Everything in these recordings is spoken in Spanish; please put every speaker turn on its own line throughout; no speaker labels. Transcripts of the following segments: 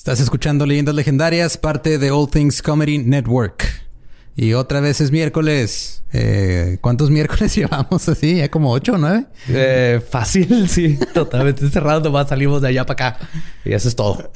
Estás escuchando Leyendas Legendarias, parte de All Things Comedy Network. Y otra vez es miércoles. Eh, ¿Cuántos miércoles llevamos así? ¿Ya como ocho o nueve?
Eh, fácil, sí. Totalmente cerrado. Nomás salimos de allá para acá. Y eso es todo.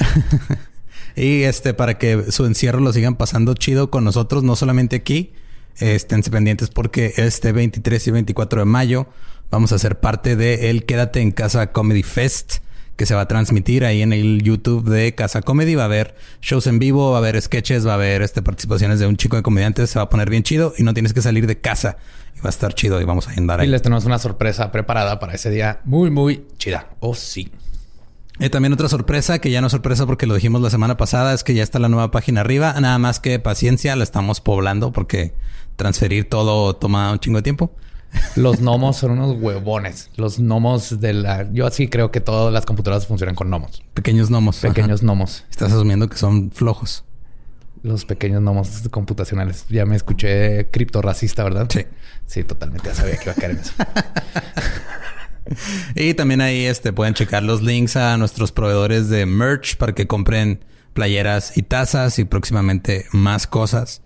y este, para que su encierro lo sigan pasando chido con nosotros, no solamente aquí. Estén pendientes porque este 23 y 24 de mayo vamos a ser parte de el Quédate en Casa Comedy Fest que se va a transmitir ahí en el YouTube de Casa Comedy. Va a haber shows en vivo, va a haber sketches, va a haber este, participaciones de un chico de comediantes. Se va a poner bien chido y no tienes que salir de casa. Y va a estar chido y vamos a andar ahí.
Y les tenemos una sorpresa preparada para ese día muy, muy chida. Oh, sí.
Y también otra sorpresa, que ya no es sorpresa porque lo dijimos la semana pasada, es que ya está la nueva página arriba. Nada más que paciencia, la estamos poblando porque transferir todo toma un chingo de tiempo.
Los gnomos son unos huevones. Los gnomos de la... Yo así creo que todas las computadoras funcionan con gnomos.
Pequeños gnomos.
Pequeños gnomos.
Estás asumiendo que son flojos.
Los pequeños gnomos computacionales. Ya me escuché criptorracista, ¿verdad?
Sí.
Sí, totalmente. Ya sabía que iba a caer en eso.
y también ahí este, pueden checar los links a nuestros proveedores de merch para que compren playeras y tazas y próximamente más cosas.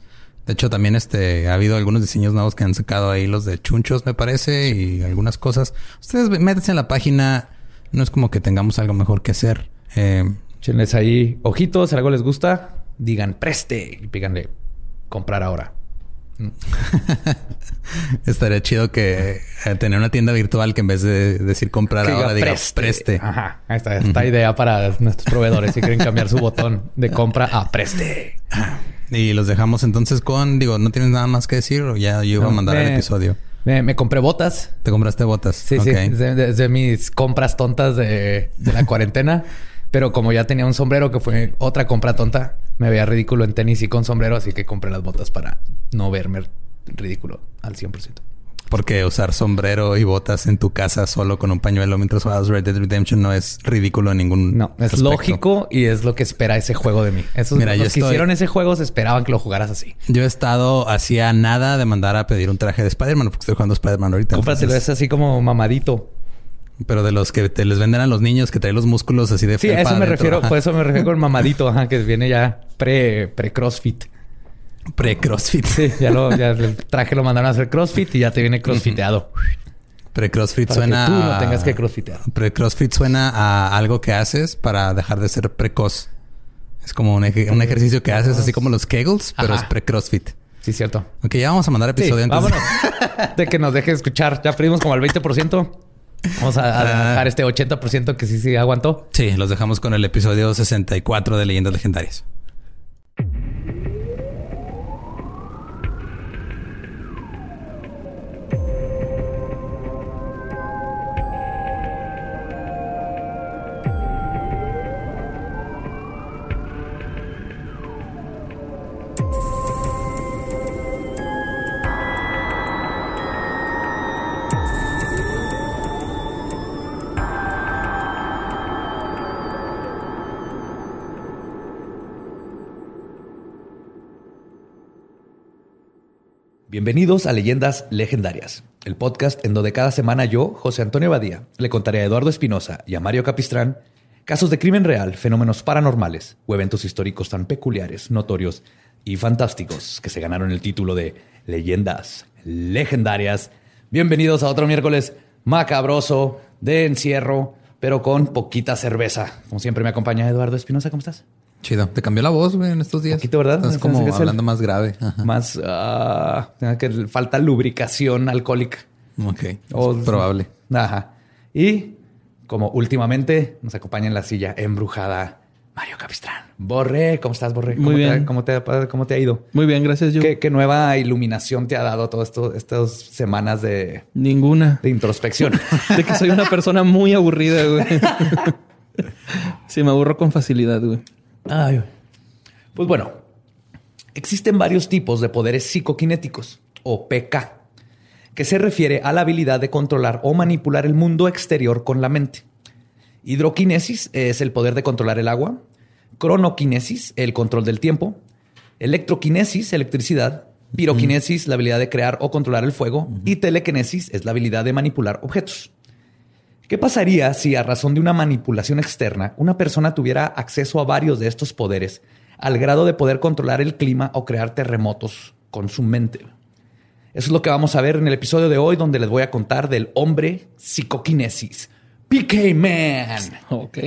De hecho, también este ha habido algunos diseños nuevos que han sacado ahí los de chunchos, me parece, y algunas cosas. Ustedes métanse en la página. No es como que tengamos algo mejor que hacer.
Eh, ahí ojitos, si algo les gusta, digan preste y píganle comprar ahora.
Estaría chido que eh, tener una tienda virtual que en vez de decir comprar ahora diga preste.
Ajá. Esta, esta idea para nuestros proveedores si quieren cambiar su botón de compra a preste.
Y los dejamos entonces con, digo, ¿no tienes nada más que decir o ya yo iba a mandar el episodio?
Me, compré botas.
¿Te compraste botas?
Sí, sí. De, mis compras tontas de, de la cuarentena. Pero como ya tenía un sombrero que fue otra compra tonta, me veía ridículo en tenis y con sombrero, así que compré las botas para no verme ridículo al 100%.
Porque usar sombrero y botas en tu casa solo con un pañuelo mientras juegas Red Dead Redemption no es ridículo en ningún
No, es lógico y es lo que espera ese juego de mí. Esos Mira, los que hicieron ese juego se esperaban que lo jugaras así.
Yo he estado hacía nada de mandar a pedir un traje de Spider-Man porque estoy jugando Spider-Man ahorita.
Cómpratelo, es así como mamadito.
Pero de los que te les venden a los niños que traen los músculos así de
Sí, a eso me refiero, por eso me refiero con mamadito, ajá, que viene ya pre, pre CrossFit.
Pre-CrossFit.
Sí, ya, lo, ya el traje lo mandaron a hacer CrossFit y ya te viene crossfiteado.
Pre-CrossFit suena.
Que tú no tengas que crossfitear.
Pre-CrossFit suena a algo que haces para dejar de ser precoz. Es como un, ejercicio que haces, así como los Kegels, pero es pre-CrossFit.
Sí, cierto.
Ok, ya vamos a mandar episodio
sí, Vámonos. de que nos deje escuchar. Ya pedimos como el 20%. Vamos a, a dejar este 80% que sí, sí aguantó.
Sí, los dejamos con el episodio 64 de Leyendas Legendarias.
Bienvenidos a Leyendas Legendarias, el podcast en donde cada semana yo, José Antonio Badía, le contaré a Eduardo Espinosa y a Mario Capistrán casos de crimen real, fenómenos paranormales o eventos históricos tan peculiares, notorios y fantásticos que se ganaron el título de Leyendas Legendarias. Bienvenidos a otro miércoles macabroso de encierro, pero con poquita cerveza. Como siempre me acompaña Eduardo Espinosa, ¿cómo estás?
Chido. Te cambió la voz, güey, en estos días.
Poquito, ¿verdad?
Estás como hablando más grave.
Más... Ah, que falta lubricación alcohólica.
Ok. O, es probable.
Ajá. Y como últimamente nos acompaña en la silla embrujada Mario Capistrán. Borre, ¿cómo estás, Borre?
Muy bien.
¿cómo, te, ¿Cómo te ha ido?
Muy bien, gracias, yo.
¿Qué, nueva iluminación te ha dado todas estas semanas de...
Ninguna.
De introspección.
de que soy una persona muy aburrida, güey. sí, me aburro con facilidad, güey.
Pues bueno, existen varios tipos de poderes psicoquinéticos o PK, que se refiere a la habilidad de controlar o manipular el mundo exterior con la mente. Hidroquinesis es el poder de controlar el agua, cronoquinesis, el control del tiempo, electroquinesis, electricidad, piroquinesis, la habilidad de crear o controlar el fuego, y telequinesis es la habilidad de manipular objetos. ¿Qué pasaría si a razón de una manipulación externa una persona tuviera acceso a varios de estos poderes al grado de poder controlar el clima o crear terremotos con su mente? Eso es lo que vamos a ver en el episodio de hoy donde les voy a contar del hombre psicoquinesis. PK Man.
Ok.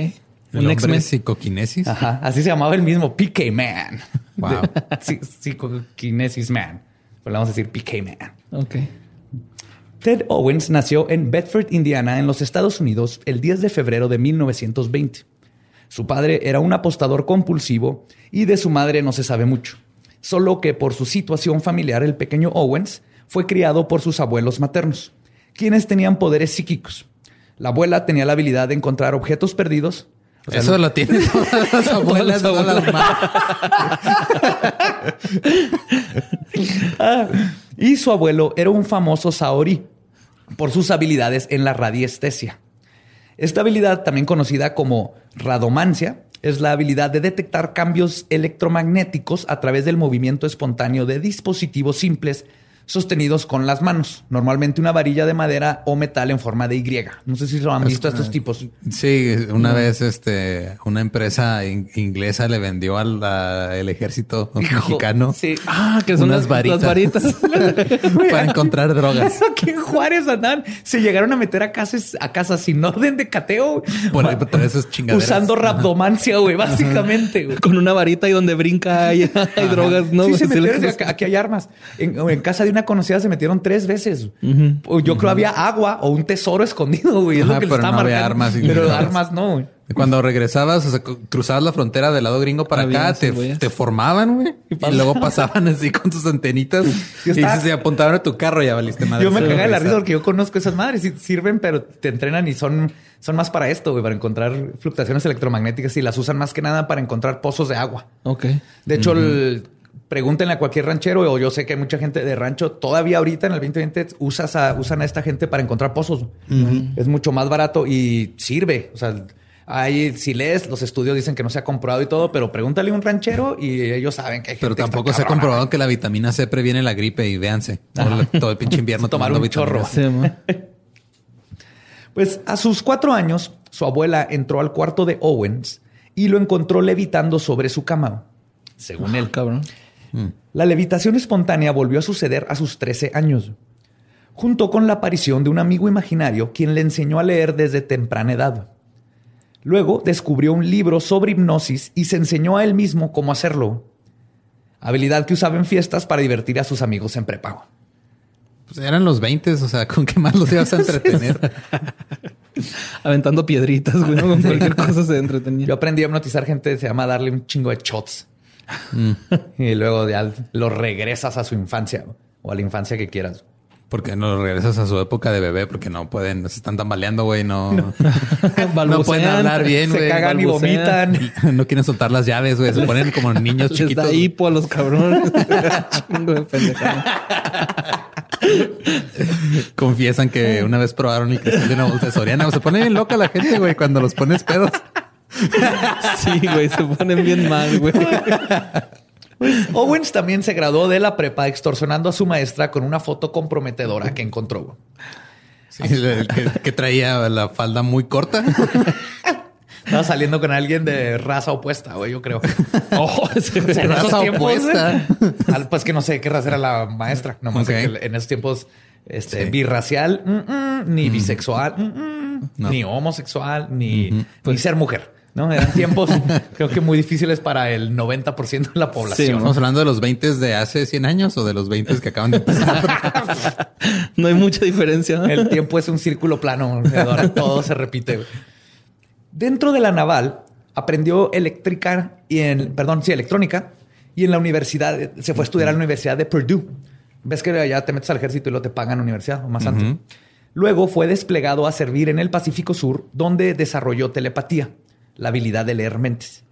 Un hombre psicoquinesis.
Ajá. Así se llamaba el mismo PK Man. Wow. Psicoquinesis Man. Pues vamos a decir PK Man.
Ok.
Ted Owens nació en Bedford, Indiana, en los Estados Unidos, el 10 de febrero de 1920. Su padre era un apostador compulsivo y de su madre no se sabe mucho, solo que por su situación familiar el pequeño Owens fue criado por sus abuelos maternos, quienes tenían poderes psíquicos. La abuela tenía la habilidad de encontrar objetos perdidos.
Eso lo tienen todas las abuelas, todas las
ah, y su abuelo era un famoso Saori, por sus habilidades en la radiestesia. Esta habilidad, también conocida como radomancia, es la habilidad de detectar cambios electromagnéticos a través del movimiento espontáneo de dispositivos simples sostenidos con las manos, normalmente una varilla de madera o metal en forma de Y. No sé si lo han visto estos tipos.
Sí, una vez este una empresa inglesa le vendió al el ejército mexicano.
Sí.
Ah, que son unas varitas, para encontrar drogas.
Aquí en Juárez andan, se llegaron a meter a casas a casas sin orden de cateo.
Por, esas chingaderas.
Usando rabdomancia, güey, básicamente.
Con una varita y donde brinca hay, drogas, ¿no?
Sí, se metieron, aquí hay armas. En, en casa de una conocida se metieron tres veces. Yo creo había agua o un tesoro escondido, güey.
pero no había armas.
Pero armas no,
Cuando regresabas, o sea, cruzabas la frontera del lado gringo para acá, te, formaban, güey. Y, luego pasaban así con tus antenitas y, se apuntaban a tu carro y ya valiste madre.
Yo me cagué de la risa porque yo conozco esas madres y sirven, pero te entrenan y son, son más para esto, güey, para encontrar fluctuaciones electromagnéticas y las usan más que nada para encontrar pozos de agua.
Ok.
De hecho, el pregúntenle a cualquier ranchero, o yo sé que hay mucha gente de rancho, todavía ahorita en el 2020 usas a, usan a esta gente para encontrar pozos. Es mucho más barato y sirve. O sea, hay, si lees, los estudios dicen que no se ha comprobado y todo, pero pregúntale a un ranchero y ellos saben que hay
Pero tampoco se ha comprobado que la vitamina C previene la gripe y véanse. Todo, el pinche invierno
tomar un chorro. pues a sus cuatro años, su abuela entró al cuarto de Owens y lo encontró levitando sobre su cama. Según él, cabrón. Mm. La levitación espontánea volvió a suceder a sus 13 años, junto con la aparición de un amigo imaginario quien le enseñó a leer desde temprana edad. Luego descubrió un libro sobre hipnosis y se enseñó a él mismo cómo hacerlo, habilidad que usaba en fiestas para divertir a sus amigos en prepago.
Pues eran los 20, o sea, ¿con qué más los ibas a entretener?
Aventando piedritas, güey, con cualquier cosa se entretenía. Yo aprendí a hipnotizar gente, se llama darle un chingo de shots. y luego ya lo regresas a su infancia o a la infancia que quieras.
Porque no lo regresas a su época de bebé, porque no pueden, se están tambaleando, güey, no, no, pueden hablar bien,
Se cagan y vomitan.
No quieren soltar las llaves, güey. Se ponen como niños chiquitos.
Les hipo a los cabrones.
Confiesan que una vez probaron el cristal de una bolsa de Soriana. Se pone bien loca la gente, güey, cuando los pones pedos.
Sí, güey, se ponen bien mal, güey. Pues, Owens también se graduó de la prepa extorsionando a su maestra con una foto comprometedora que encontró.
Sí, que, traía la falda muy corta.
Estaba saliendo con alguien de raza opuesta, güey, yo creo.
Oh, en raza opuesta.
Pues que no sé qué raza era la maestra. No más que en esos tiempos este, birracial, mm, mm, ni bisexual, mm, ni homosexual, ni, ni ser mujer. ¿No? Eran tiempos, creo que muy difíciles para el 90% de la población. Sí,
estamos hablando de los 20 de hace 100 años o de los 20 que acaban de empezar.
no hay mucha diferencia. El tiempo es un círculo plano, todo se repite. Dentro de la naval aprendió eléctrica y en, perdón, sí, electrónica y en la universidad se fue a estudiar a la Universidad de Purdue. Ves que allá te metes al ejército y lo te pagan la universidad o más antes. Luego fue desplegado a servir en el Pacífico Sur, donde desarrolló telepatía la habilidad de leer mentes.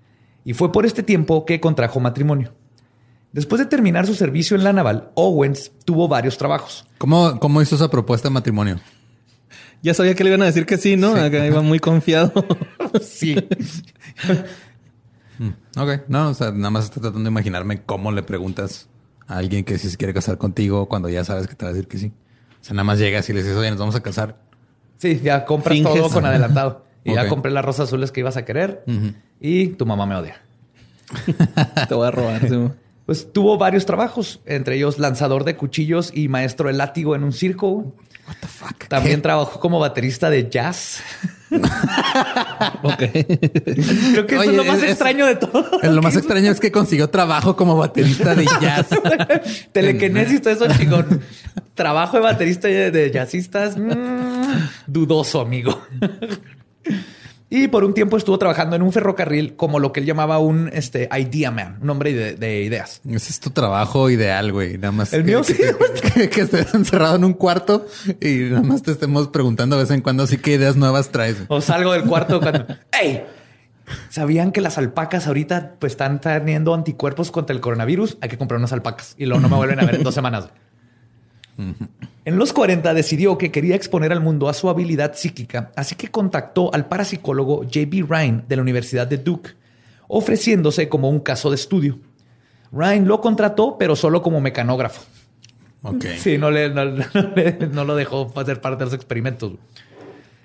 Y fue por este tiempo que contrajo matrimonio. Después de terminar su servicio en la naval, Owens tuvo varios trabajos.
¿Cómo, cómo hizo esa propuesta de matrimonio?
Ya sabía que le iban a decir que sí, ¿no? iba muy confiado. sí.
Hmm, ok, no, o sea, nada más estoy tratando de imaginarme cómo le preguntas a alguien que si se quiere casar contigo cuando ya sabes que te va a decir que sí. O sea, nada más llegas y le dices, oye, nos vamos a casar.
Sí, ya compras todo con adelantado. Y ya compré las rosas azules que ibas a querer. Y tu mamá me odia.
Te voy a robar.
Pues tuvo varios trabajos, entre ellos lanzador de cuchillos y maestro de látigo en un circo. What the fuck? También trabajó como baterista de jazz. ok. Creo que eso es lo más extraño de todo.
Lo más extraño es que consiguió trabajo como baterista de jazz.
Telequinesis, todo eso chingón. Trabajo de baterista de jazzistas. Mm, dudoso, amigo. Y por un tiempo estuvo trabajando en un ferrocarril como lo que él llamaba un este, idea man, un hombre de, ideas.
Ese es tu trabajo ideal, güey. Nada más.
El mío sí.
Que, estés encerrado en un cuarto y nada más te estemos preguntando de vez en cuando así qué ideas nuevas traes.
O salgo del cuarto cuando. ¡Ey! ¿Sabían que las alpacas ahorita pues, están teniendo anticuerpos contra el coronavirus? Hay que comprar unas alpacas y luego no me vuelven a ver en dos semanas. En los 40 decidió que quería exponer al mundo a su habilidad psíquica, así que contactó al parapsicólogo J.B. Ryan de la Universidad de Duke, ofreciéndose como un caso de estudio. Ryan lo contrató, pero solo como mecanógrafo. Sí, no, le, no, lo dejó hacer parte de los experimentos.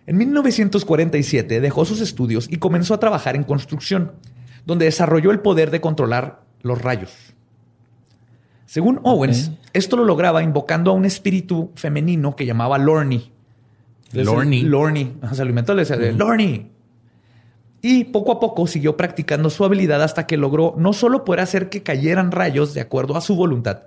En 1947 dejó sus estudios y comenzó a trabajar en construcción, donde desarrolló el poder de controlar los rayos. Según Owens, esto lo lograba invocando a un espíritu femenino que llamaba Lorny.
Lorny.
Lorny. Se alimentó, le decía, Lorny. Y poco a poco siguió practicando su habilidad hasta que logró no solo poder hacer que cayeran rayos de acuerdo a su voluntad,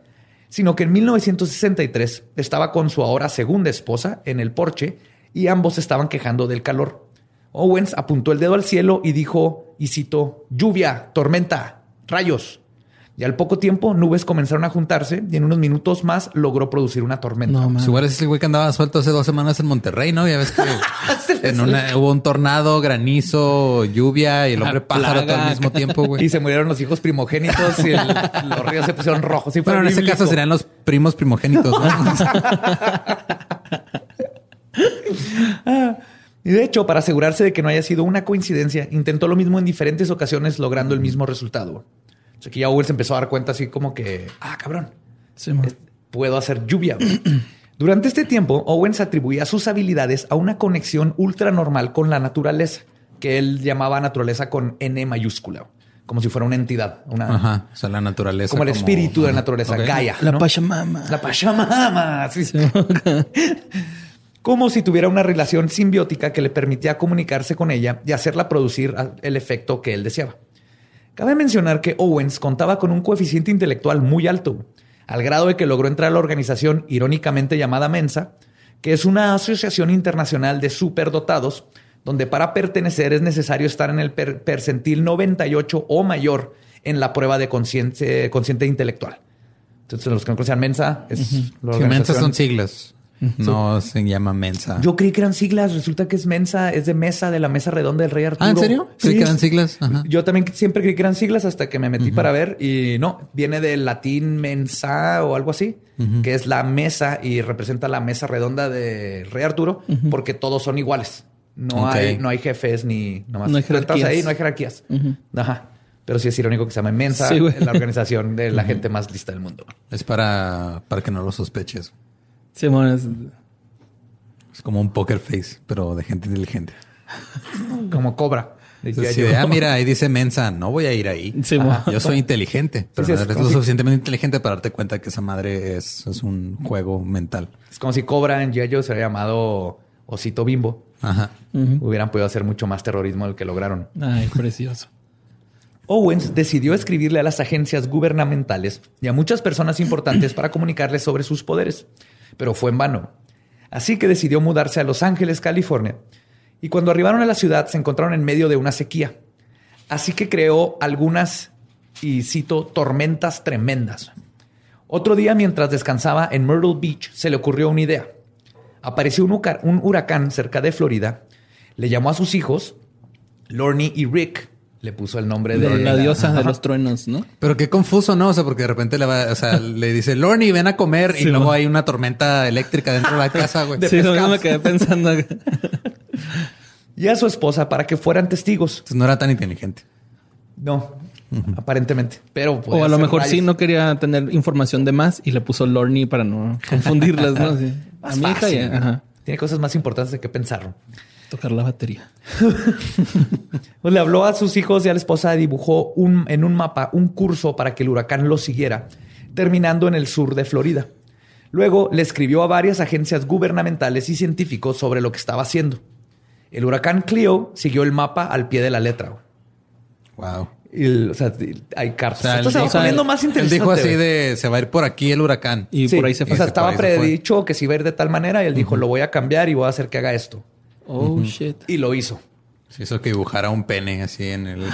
sino que en 1963 estaba con su ahora segunda esposa en el porche y ambos estaban quejando del calor. Owens apuntó el dedo al cielo y dijo, y citó, lluvia, tormenta, rayos. Y al poco tiempo, nubes comenzaron a juntarse y en unos minutos más logró producir una tormenta.
No, Igual es el güey que andaba suelto hace dos semanas en Monterrey, ¿no? Ya ves que en una, hubo un tornado, granizo, lluvia y el hombre pájaro todo al mismo tiempo, güey.
Y se murieron los hijos primogénitos y los ríos se pusieron rojos. Sí,
Pero en ese caso serían los primos primogénitos, ¿no?
Y de hecho, para asegurarse de que no haya sido una coincidencia, intentó lo mismo en diferentes ocasiones, logrando el mismo resultado. O sea, que ya Owens empezó a dar cuenta así como que, ah, cabrón, puedo hacer lluvia. Durante este tiempo, Owens atribuía sus habilidades a una conexión ultra normal con la naturaleza, que él llamaba naturaleza con N mayúscula, como si fuera una entidad. Una,
Ajá, o sea, la naturaleza.
Como el espíritu de la naturaleza, Gaia.
La Pachamama.
La Pachamama. Sí. como si tuviera una relación simbiótica que le permitía comunicarse con ella y hacerla producir el efecto que él deseaba. Cabe mencionar que Owens contaba con un coeficiente intelectual muy alto, al grado de que logró entrar a la organización irónicamente llamada Mensa, que es una asociación internacional de superdotados, donde para pertenecer es necesario estar en el percentil 98 o mayor en la prueba de consciente, intelectual. Entonces, los que no conocen Mensa es
Mensa son siglas. No se llama Mensa.
Yo creí que eran siglas. Resulta que es Mensa, es de mesa, de la mesa redonda del Rey Arturo.
Ah, ¿en serio? Sí, que eran siglas.
Yo también siempre creí que eran siglas hasta que me metí para ver y no, viene del latín mensa o algo así, que es la mesa y representa la mesa redonda de Rey Arturo porque todos son iguales. No hay, no hay jefes ni nomás.
No hay jerarquías.
ahí, no hay jerarquías. Ajá. Pero sí es irónico que se llame Mensa, en la organización de la gente más lista del mundo.
Es para, para que no lo sospeches.
Sí, bueno, es...
como un poker face, pero de gente inteligente.
como cobra.
ah, mira, ahí dice Mensa, no voy a ir ahí. Yo soy inteligente, pero no eres lo suficientemente inteligente para darte cuenta que esa madre es, un juego mental.
Es como si Cobra en Yayo se había llamado Osito Bimbo. Ajá. Hubieran podido hacer mucho más terrorismo del que lograron.
Ay, precioso.
Owens decidió escribirle a las agencias gubernamentales y a muchas personas importantes para comunicarles sobre sus poderes pero fue en vano. Así que decidió mudarse a Los Ángeles, California. Y cuando arribaron a la ciudad se encontraron en medio de una sequía. Así que creó algunas, y cito, tormentas tremendas. Otro día, mientras descansaba en Myrtle Beach, se le ocurrió una idea. Apareció un, un huracán cerca de Florida, le llamó a sus hijos, Lorne y Rick, le puso el nombre de,
la, diosa de los truenos, ¿no?
Pero qué confuso, ¿no? O sea, porque de repente le va, o sea, le dice, Lorny, ven a comer y luego hay una tormenta eléctrica dentro de la casa, güey.
sí, no me quedé pensando.
y a su esposa para que fueran testigos.
Entonces no era tan inteligente.
No, aparentemente. Pero
o a lo mejor sí no quería tener información de más y le puso Lorny para no confundirlas, ¿no?
Sí. Más fácil. Ajá. tiene cosas más importantes de qué pensar.
Tocar la batería.
pues le habló a sus hijos y a la esposa, dibujó un, en un mapa un curso para que el huracán lo siguiera, terminando en el sur de Florida. Luego le escribió a varias agencias gubernamentales y científicos sobre lo que estaba haciendo. El huracán Clio siguió el mapa al pie de la letra.
Wow.
o sea, hay cartas. O se va poniendo más interesante.
Él dijo así de se va a ir por aquí el huracán.
Y por ahí se fue. O sea, estaba predicho que se iba a ir de tal manera y él dijo, lo voy a cambiar y voy a hacer que haga esto.
Oh, shit.
Y lo hizo.
Se hizo que dibujara un pene así en el.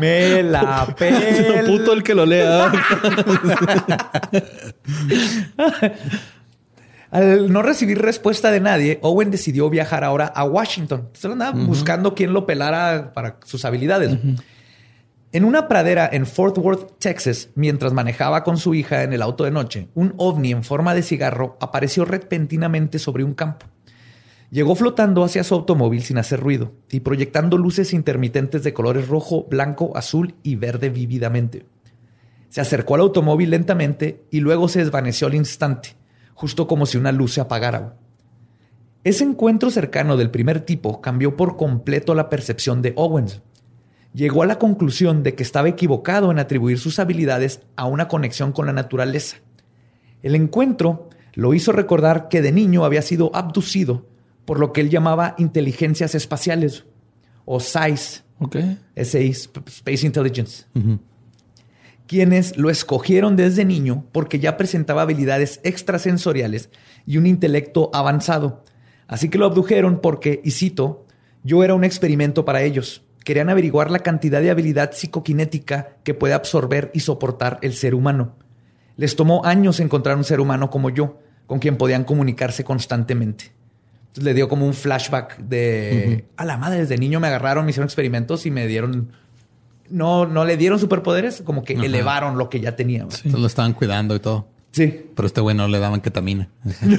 Me la pel.
Puto el que lo lea.
Al no recibir respuesta de nadie, Owen decidió viajar ahora a Washington. Se andaba buscando quién lo pelara para sus habilidades. En una pradera en Fort Worth, Texas, mientras manejaba con su hija en el auto de noche, un ovni en forma de cigarro apareció repentinamente sobre un campo. Llegó flotando hacia su automóvil sin hacer ruido y proyectando luces intermitentes de colores rojo, blanco, azul y verde vívidamente. Se acercó al automóvil lentamente y luego se desvaneció al instante, justo como si una luz se apagara. Ese encuentro cercano del primer tipo cambió por completo la percepción de Owens. Llegó a la conclusión de que estaba equivocado en atribuir sus habilidades a una conexión con la naturaleza. El encuentro lo hizo recordar que de niño había sido abducido por lo que él llamaba inteligencias espaciales o SAIS.
Okay.
Space Intelligence. Quienes lo escogieron desde niño porque ya presentaba habilidades extrasensoriales y un intelecto avanzado. Así que lo abdujeron porque, y cito, yo era un experimento para ellos. Querían averiguar la cantidad de habilidad psicoquinética que puede absorber y soportar el ser humano. Les tomó años encontrar un ser humano como yo, con quien podían comunicarse constantemente le dio como un flashback de a la madre, desde niño me agarraron, me hicieron experimentos y me dieron. No, no le dieron superpoderes, como que elevaron lo que ya tenía.
Sí. lo estaban cuidando y todo.
Sí.
Pero este güey no le daban ketamina.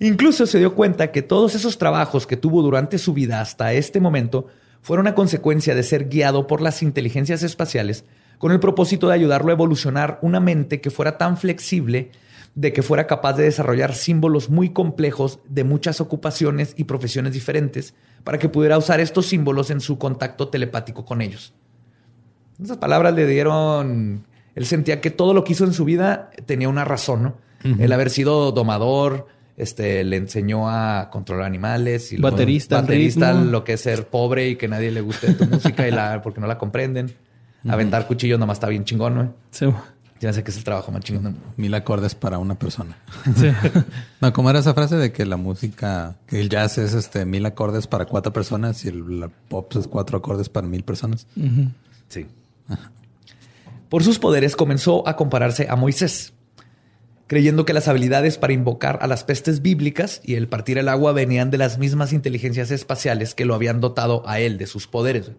Incluso se dio cuenta que todos esos trabajos que tuvo durante su vida hasta este momento fueron a consecuencia de ser guiado por las inteligencias espaciales con el propósito de ayudarlo a evolucionar una mente que fuera tan flexible de que fuera capaz de desarrollar símbolos muy complejos de muchas ocupaciones y profesiones diferentes para que pudiera usar estos símbolos en su contacto telepático con ellos. Esas palabras le dieron, él sentía que todo lo que hizo en su vida tenía una razón, ¿no? El haber sido domador, este, le enseñó a controlar animales y
baterista,
baterista lo que es ser pobre y que nadie le guste tu música y la, porque no la comprenden. Aventar cuchillos nomás está bien chingón, ¿no?
Sí.
Ya sé que es el trabajo más chingón.
Mil acordes para una persona. Sí. no, ¿cómo era esa frase de que la música, que el jazz es este mil acordes para cuatro personas y el pop es cuatro acordes para mil personas?
Sí. Por sus poderes comenzó a compararse a Moisés, creyendo que las habilidades para invocar a las pestes bíblicas y el partir el agua venían de las mismas inteligencias espaciales que lo habían dotado a él de sus poderes.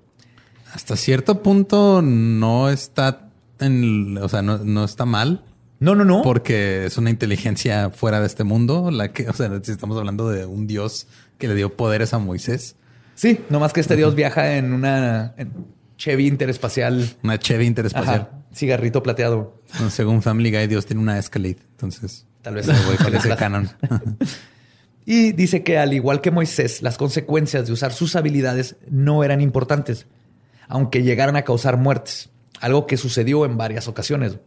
Hasta cierto punto no está o sea, no, está mal.
No, no, no.
Porque es una inteligencia fuera de este mundo. La que, o sea, si estamos hablando de un dios que le dio poderes a Moisés.
Sí, nomás que este dios viaja en una Chevy interespacial.
Una Chevy interespacial.
cigarrito plateado.
según Family Guy, Dios tiene una Escalade. Entonces,
tal vez voy con ese canon. y dice que al igual que Moisés, las consecuencias de usar sus habilidades no eran importantes, aunque llegaran a causar muertes algo que sucedió en varias ocasiones,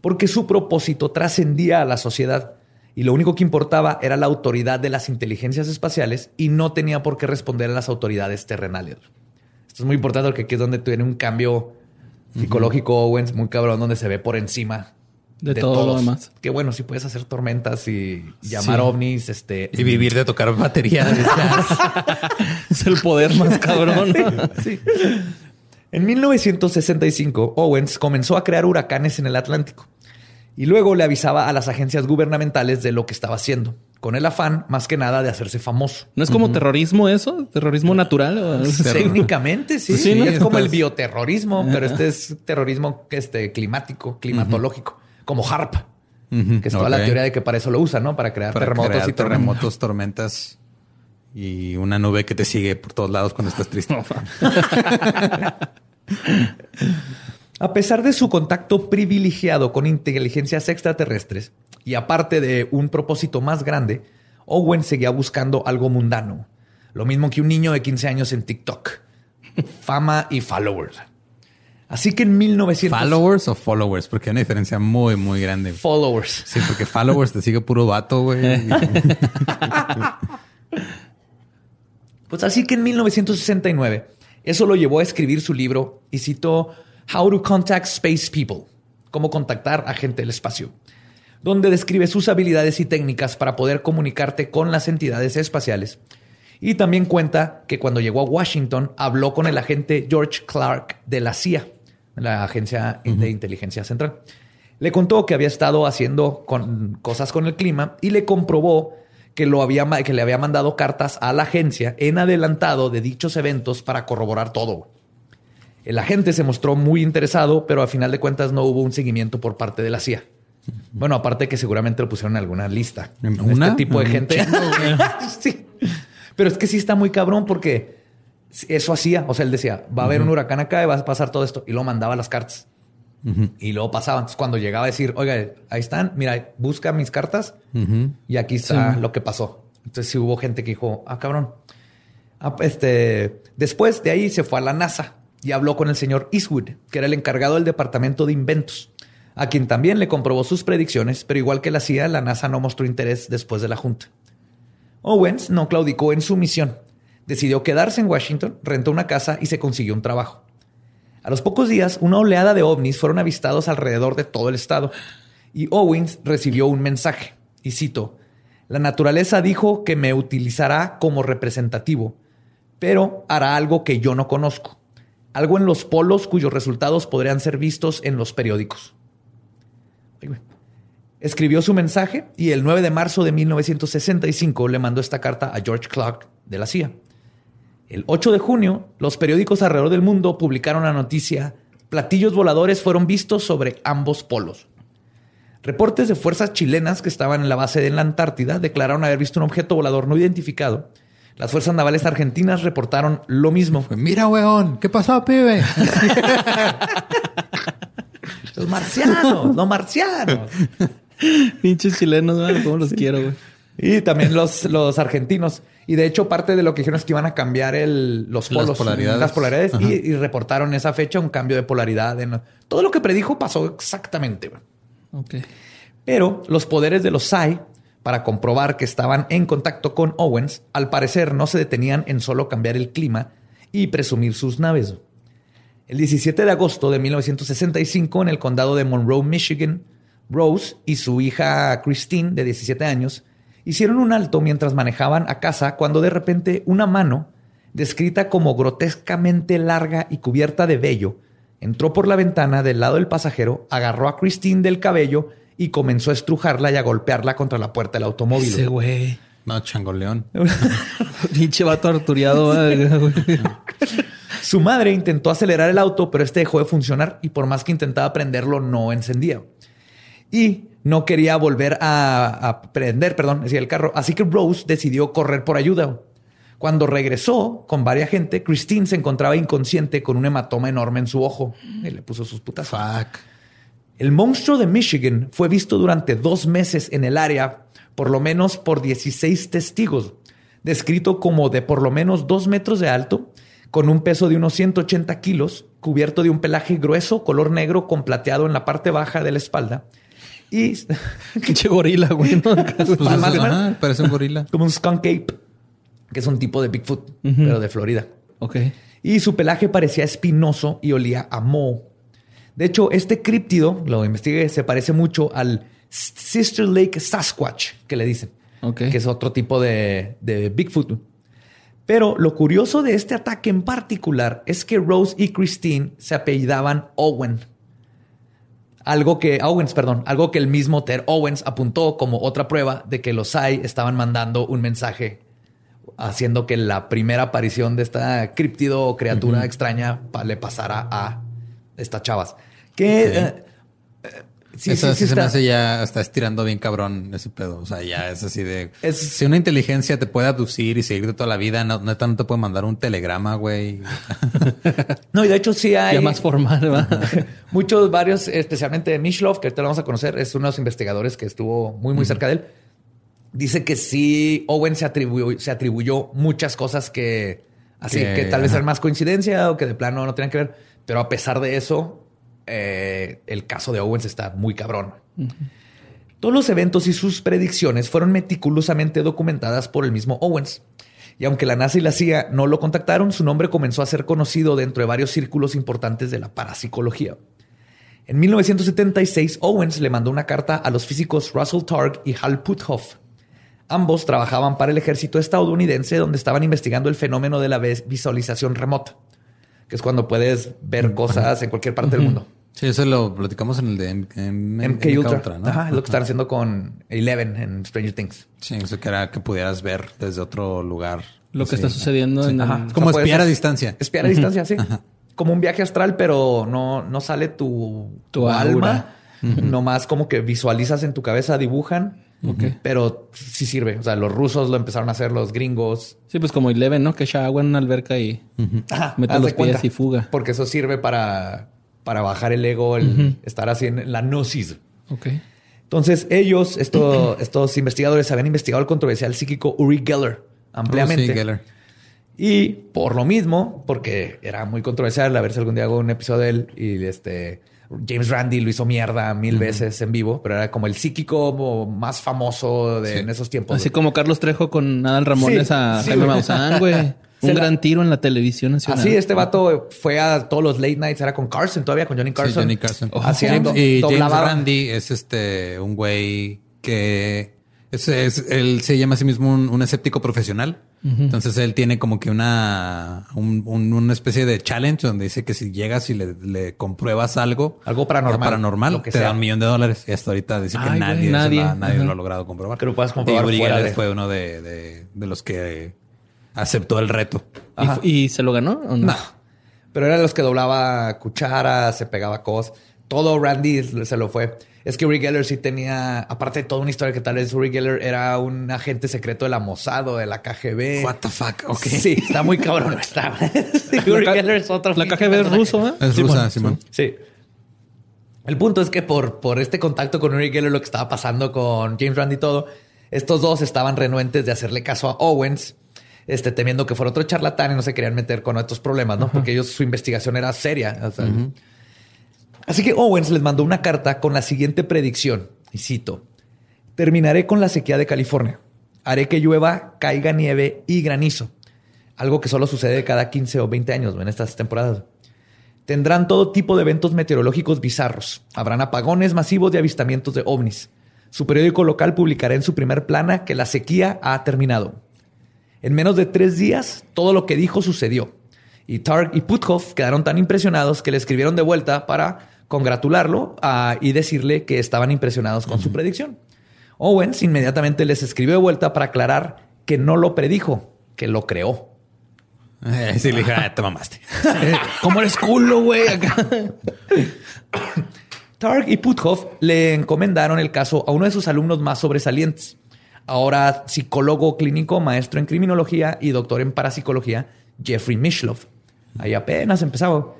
porque su propósito trascendía a la sociedad y lo único que importaba era la autoridad de las inteligencias espaciales y no tenía por qué responder a las autoridades terrenales. Esto es muy importante porque aquí es donde tiene un cambio psicológico Owens muy cabrón, donde se ve por encima
de, todo lo demás.
Que bueno, si puedes hacer tormentas y llamar ovnis, este.
Y vivir de tocar batería.
es el poder más cabrón.
sí. En 1965, Owens comenzó a crear huracanes en el Atlántico y luego le avisaba a las agencias gubernamentales de lo que estaba haciendo, con el afán, más que nada, de hacerse famoso.
¿No es como terrorismo eso? ¿Terrorismo natural?
Técnicamente, sí. sí, Es como el bioterrorismo, pero este es terrorismo este, climático, climatológico, como HARP, que es toda la teoría de que para eso lo usan, ¿no? Para crear terremotos y
terremotos, tormentas y una nube que te sigue por todos lados cuando estás triste.
A pesar de su contacto privilegiado con inteligencias extraterrestres y aparte de un propósito más grande, Owen seguía buscando algo mundano. Lo mismo que un niño de 15 años en TikTok. Fama y followers. Así que en 1900...
¿Followers o followers? Porque hay una diferencia muy, muy grande.
Followers.
Sí, porque followers te sigue puro vato, güey.
pues así que en 1969, eso lo llevó a escribir su libro y citó How to Contact Space People, cómo contactar a gente del espacio, donde describe sus habilidades y técnicas para poder comunicarte con las entidades espaciales. Y también cuenta que cuando llegó a Washington habló con el agente George Clark de la CIA, la Agencia de Inteligencia Central. Le contó que había estado haciendo cosas con el clima y le comprobó que, lo había, que le había mandado cartas a la agencia en adelantado de dichos eventos para corroborar todo. El agente se mostró muy interesado, pero a final de cuentas no hubo un seguimiento por parte de la CIA. Bueno, aparte que seguramente lo pusieron en alguna lista.
¿Una?
Este tipo de gente. sí. Pero es que sí está muy cabrón porque eso hacía. O sea, él decía, va a haber un huracán acá y va a pasar todo esto. Y luego mandaba las cartas. Y luego pasaba. Entonces, cuando llegaba a decir, oiga, ahí están, mira, busca mis cartas y aquí está lo que pasó. Entonces sí hubo gente que dijo, ah, cabrón. Ah, este, después de ahí se fue a la NASA y habló con el señor Eastwood, que era el encargado del departamento de inventos, a quien también le comprobó sus predicciones, pero igual que la CIA, la NASA no mostró interés después de la junta. Owens no claudicó en su misión. Decidió quedarse en Washington, rentó una casa y se consiguió un trabajo. A los pocos días, una oleada de ovnis fueron avistados alrededor de todo el estado y Owens recibió un mensaje, y cito, La naturaleza dijo que me utilizará como representativo, pero hará algo que yo no conozco algo en los polos cuyos resultados podrían ser vistos en los periódicos. Escribió su mensaje y el 9 de marzo de 1965 le mandó esta carta a George Clark de la CIA. El 8 de junio, los periódicos alrededor del mundo publicaron la noticia platillos voladores fueron vistos sobre ambos polos. Reportes de fuerzas chilenas que estaban en la base de la Antártida declararon haber visto un objeto volador no identificado las fuerzas navales argentinas reportaron lo mismo.
Mira, weón, ¿qué pasó, pibe?
los marcianos, los marcianos.
Pinches chilenos, ¿cómo los quiero, güey?
Y también los, los argentinos. Y de hecho, parte de lo que dijeron es que iban a cambiar el, los polos, las polaridades, las polaridades y, reportaron esa fecha un cambio de polaridad. En, todo lo que predijo pasó exactamente. Pero los poderes de los SAI para comprobar que estaban en contacto con Owens, al parecer no se detenían en solo cambiar el clima y presumir sus naves. El 17 de agosto de 1965, en el condado de Monroe, Michigan, Rose y su hija Christine, de 17 años, hicieron un alto mientras manejaban a casa cuando de repente una mano, descrita como grotescamente larga y cubierta de vello, entró por la ventana del lado del pasajero, agarró a Christine del cabello y comenzó a estrujarla y a golpearla contra la puerta del automóvil.
Ese güey.
No, changoleón.
Pinche vato arturiado.
Su madre intentó acelerar el auto, pero este dejó de funcionar y por más que intentaba prenderlo, no encendía. Y no quería volver a, prender, perdón, decía el carro. Así que Rose decidió correr por ayuda. Cuando regresó con varias gente, Christine se encontraba inconsciente con un hematoma enorme en su ojo y le puso sus putas.
Fuck.
El monstruo de Michigan fue visto durante dos meses en el área, por lo menos por 16 testigos, descrito como de por lo menos dos metros de alto, con un peso de unos 180 kilos, cubierto de un pelaje grueso, color negro, con plateado en la parte baja de la espalda. Y.
Qué gorila, güey.
Pues parece un gorila.
Como un skunk ape, que es un tipo de Bigfoot, pero de Florida.
Ok.
Y su pelaje parecía espinoso y olía a moho. De hecho, este críptido, lo investigué, se parece mucho al Sister Lake Sasquatch, que le dicen, que es otro tipo de, Bigfoot. Pero lo curioso de este ataque en particular es que Rose y Christine se apellidaban Owen. Algo que, Owens, perdón, algo que el mismo Ter Owens apuntó como otra prueba de que los SAI estaban mandando un mensaje haciendo que la primera aparición de esta críptido o criatura extraña le pasara a estas chavas. Que eh,
Sí, Eso sí, se me hace ya, está estirando bien cabrón ese pedo. O sea, ya es así de... Si una inteligencia te puede aducir y seguirte toda la vida, no, no te puede mandar un telegrama, güey.
no, y de hecho sí hay...
Ya más formal, ¿va?
muchos, varios, especialmente Mishlov, que ahorita lo vamos a conocer, es uno de los investigadores que estuvo muy, muy cerca de él. Dice que sí, Owen se atribuyó, se atribuyó muchas cosas que... Así que, tal vez era más coincidencia o que de plano no tenían que ver. Pero a pesar de eso, eh, el caso de Owens está muy cabrón. Todos los eventos y sus predicciones fueron meticulosamente documentadas por el mismo Owens. Y aunque la NASA y la CIA no lo contactaron, su nombre comenzó a ser conocido dentro de varios círculos importantes de la parapsicología. En 1976, Owens le mandó una carta a los físicos Russell Targ y Hal Puthoff. Ambos trabajaban para el ejército estadounidense donde estaban investigando el fenómeno de la visualización remota que es cuando puedes ver cosas en cualquier parte del mundo.
Sí, eso lo platicamos en el de MK,
Ultra. Ajá, es lo que están haciendo con Eleven en Stranger Things.
Sí, eso que era que pudieras ver desde otro lugar.
Lo que está sucediendo en
Como espiar a distancia.
Espiar a distancia, sí. Como un viaje astral, pero no, no sale tu, tu alma. Nomás como que visualizas en tu cabeza, dibujan pero sí sirve. O sea, los rusos lo empezaron a hacer, los gringos.
Sí, pues como Eleven, ¿no? Que echa agua en una alberca y mete los pies y fuga.
Porque eso sirve para, para bajar el ego, el estar así en la gnosis.
Ok.
Entonces, ellos, estos investigadores, habían investigado el controversial psíquico Uri Geller ampliamente. Oh, Geller. Y por lo mismo, porque era muy controversial, a ver si algún día hago un episodio de él y este James Randi lo hizo mierda mil veces en vivo, pero era como el psíquico más famoso de, en esos tiempos.
Así como Carlos Trejo con Nadal Ramones a Jaime Maussan, güey. Un gran tiro en la televisión nacional.
Así, este vato fue a todos los late nights, era con Carson todavía, con Johnny Carson.
Johnny Carson. y James Randi es este un güey que es, él se llama a sí mismo un escéptico profesional. Entonces él tiene como que una, una especie de challenge donde dice que si llegas y le, compruebas algo,
algo paranormal,
paranormal te da un millón de dólares. Y hasta ahorita dice que nadie, nadie, lo ha logrado comprobar.
Que lo puedas comprobar. Y
fue uno de, los que aceptó el reto.
¿Y, se lo ganó o no?
Pero era de los que doblaba cucharas, se pegaba cosas. Todo Randy se lo fue. Es que Uri Geller sí tenía, aparte de toda una historia que tal vez Uri Geller era un agente secreto de la Mossad o de la KGB.
What the fuck? Ok.
Sí, está muy cabrón. Está.
Uri Geller es otro. La KGB es ruso, ¿eh?
Es rusa, Simón.
Sí. El punto es que por, por este contacto con Uri Geller, lo que estaba pasando con James Rand y todo, estos dos estaban renuentes de hacerle caso a Owens, este, temiendo que fuera otro charlatán y no se querían meter con estos problemas, ¿no? Porque ellos, su investigación era seria. O sea, Así que Owens les mandó una carta con la siguiente predicción, y cito, terminaré con la sequía de California, haré que llueva, caiga nieve y granizo, algo que solo sucede cada 15 o 20 años en estas temporadas. Tendrán todo tipo de eventos meteorológicos bizarros, habrán apagones masivos de avistamientos de ovnis. Su periódico local publicará en su primer plana que la sequía ha terminado. En menos de tres días, todo lo que dijo sucedió. Y Targ y Puthoff quedaron tan impresionados que le escribieron de vuelta para congratularlo ah, y decirle que estaban impresionados con su predicción. Owens inmediatamente les escribió de vuelta para aclarar que no lo predijo, que lo creó.
Eh, sí, le dije, ah, te mamaste.
¿Cómo eres culo, güey?
Targ y Puthoff le encomendaron el caso a uno de sus alumnos más sobresalientes, ahora psicólogo clínico, maestro en criminología y doctor en parapsicología, Jeffrey Mishloff. Ahí apenas empezaba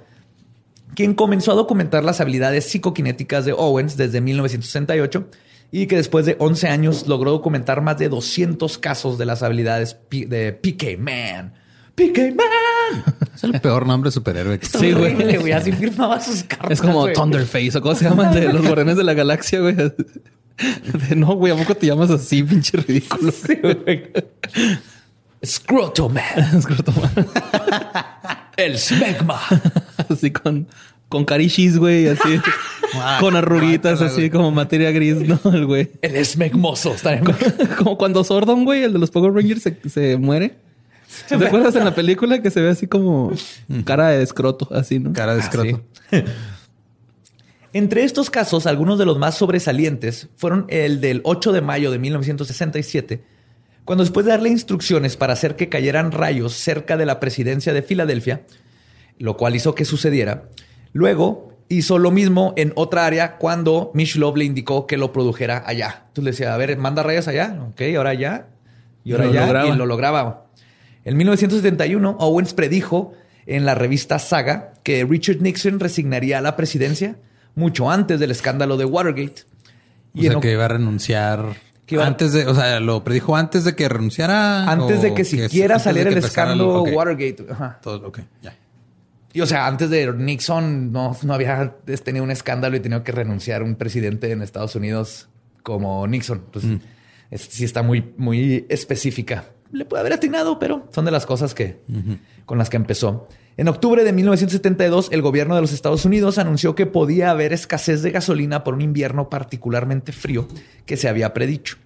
quien comenzó a documentar las habilidades psicoquinéticas de Owens desde 1968 y que después de 11 años logró documentar más de 200 casos de las habilidades de PK Man. PK Man.
Es el peor nombre superhéroe
que Sí, güey. Así firmaba sus cartas.
Es como Thunderface o cómo se llaman de los guardianes de la galaxia, güey. no, güey, ¿a poco te llamas así, pinche ridículo? Sí, güey.
Scrotoman.
Man.
El smegma.
Así con, con carishis, güey, así. Ah, con arruguitas, así como materia gris, ¿no? El güey.
El smegmoso.
como cuando Sordon, güey, el de los Power Rangers, se, se muere. ¿Te acuerdas en la película que se ve así como cara de escroto, así, no?
Cara de ah, escroto.
Entre estos casos, algunos de los más sobresalientes fueron el del 8 de mayo de 1967 cuando después de darle instrucciones para hacer que cayeran rayos cerca de la presidencia de Filadelfia, lo cual hizo que sucediera, luego hizo lo mismo en otra área cuando Mitch Love le indicó que lo produjera allá. Entonces le decía, a ver, manda rayas allá. Ok, ahora allá. Y ahora
Lo
allá.
lograba.
Y lo lograba. En 1971, Owens predijo en la revista Saga que Richard Nixon resignaría a la presidencia mucho antes del escándalo de Watergate.
O
Y
sea,
en-
que iba a renunciar
Que iba-
antes de, o sea, lo predijo antes de que renunciara.
antes
o
de que siquiera saliera
que
el escándalo. Watergate. Ajá.
Todo, ok, ya.
Y o sea, antes de Nixon no, no había tenido un escándalo y tenía que renunciar un presidente en Estados Unidos como Nixon. Entonces, es- sí está muy, muy específica. Le puede haber atinado, pero son de las cosas que con las que empezó. En octubre de 1972, el gobierno de los Estados Unidos anunció que podía haber escasez de gasolina por un invierno particularmente frío que se había predicho.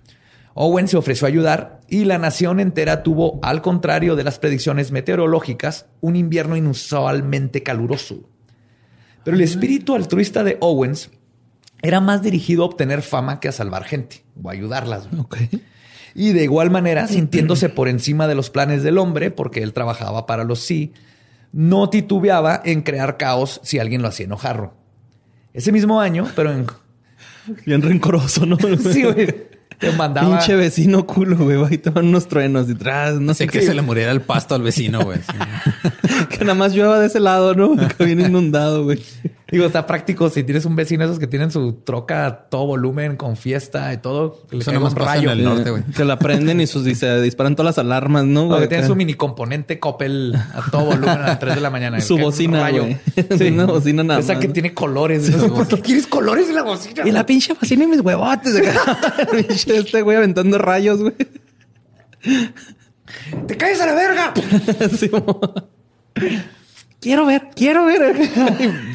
Owen se ofreció a ayudar y la nación entera tuvo, al contrario de las predicciones meteorológicas, un invierno inusualmente caluroso. Pero el espíritu altruista de Owens era más dirigido a obtener fama que a salvar gente o a ayudarlas. Y de igual manera, sintiéndose por encima de los planes del hombre, porque él trabajaba para los sí, no titubeaba en crear caos si alguien lo hacía enojar. Ese mismo año, pero en...
Bien rencoroso, ¿no?
Sí, güey. Te mandaba...
Pinche vecino culo, güey. Ahí te van unos truenos detrás. No sé
Así que
qué.
se le muriera el pasto al vecino, güey. Sí.
que nada más llueva de ese lado, ¿no? Que viene inundado, güey.
Digo, está práctico si tienes un vecino esos que tienen su troca a todo volumen con fiesta y todo. que le
Eso
caiga
nomás pasa
rayo.
en el norte, güey.
Que la prenden y, sus, y se disparan todas las alarmas, ¿no?
O que tiene su mini componente Coppel a todo volumen a las 3 de la mañana.
Su bocina,
rayo.
güey. Una bocina nada
Esa
más,
que
¿no?
tiene colores. ¿Por qué quieres colores en la bocina?
Y la pinche bocina y mis huevotes. este güey aventando rayos, güey.
¡Te caes a la verga!
Como, quiero ver, quiero ver.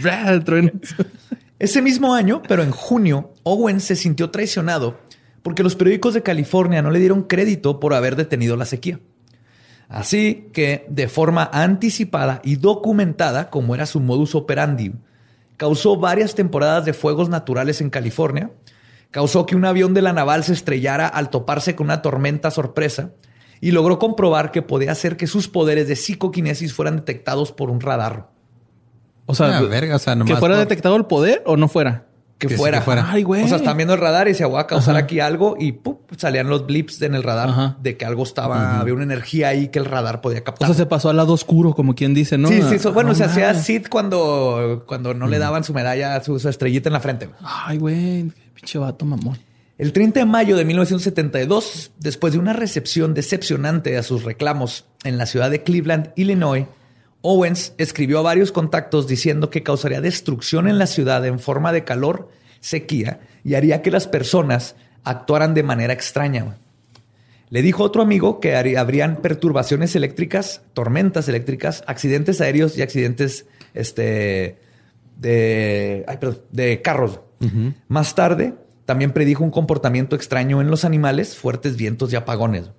Ese mismo año, pero en junio, Owen se sintió traicionado porque los periódicos de California no le dieron crédito por haber detenido la sequía. Así que, de forma anticipada y documentada, como era su modus operandi, causó varias temporadas de fuegos naturales en California, causó que un avión de la naval se estrellara al toparse con una tormenta sorpresa y logró comprobar que podía hacer que sus poderes de psicoquinesis fueran detectados por un radar.
O sea,
Ah, verga, o sea,
que
nomás
fuera
por-
detectado el poder o no fuera.
Que,
Que sí,
fuera.
que fuera.
Ay, güey.
O sea, están viendo el radar y se voy a causar
Ajá.
aquí algo y ¡pum! salían los blips en el radar
Ajá.
de que algo estaba, había una energía ahí que el radar podía
O
captar.
sea, se pasó al lado oscuro, como quien dice, ¿no?
sí, sí, bueno,
No
se hacía. Sid cuando, cuando no le daban su medalla, su, su estrellita en la frente.
Ay, güey. Pinche vato mamón.
El 30 de mayo de 1972, después de una recepción decepcionante a sus reclamos en la ciudad de Cleveland, Illinois, Owens escribió a varios contactos diciendo que causaría destrucción en la ciudad en forma de calor, sequía y haría que las personas actuaran de manera extraña. Le dijo a otro amigo que habrían perturbaciones eléctricas, tormentas eléctricas, accidentes aéreos y accidentes este, de, ay, perdón, de carros. Más tarde, también predijo un comportamiento extraño en los animales, fuertes vientos y apagones.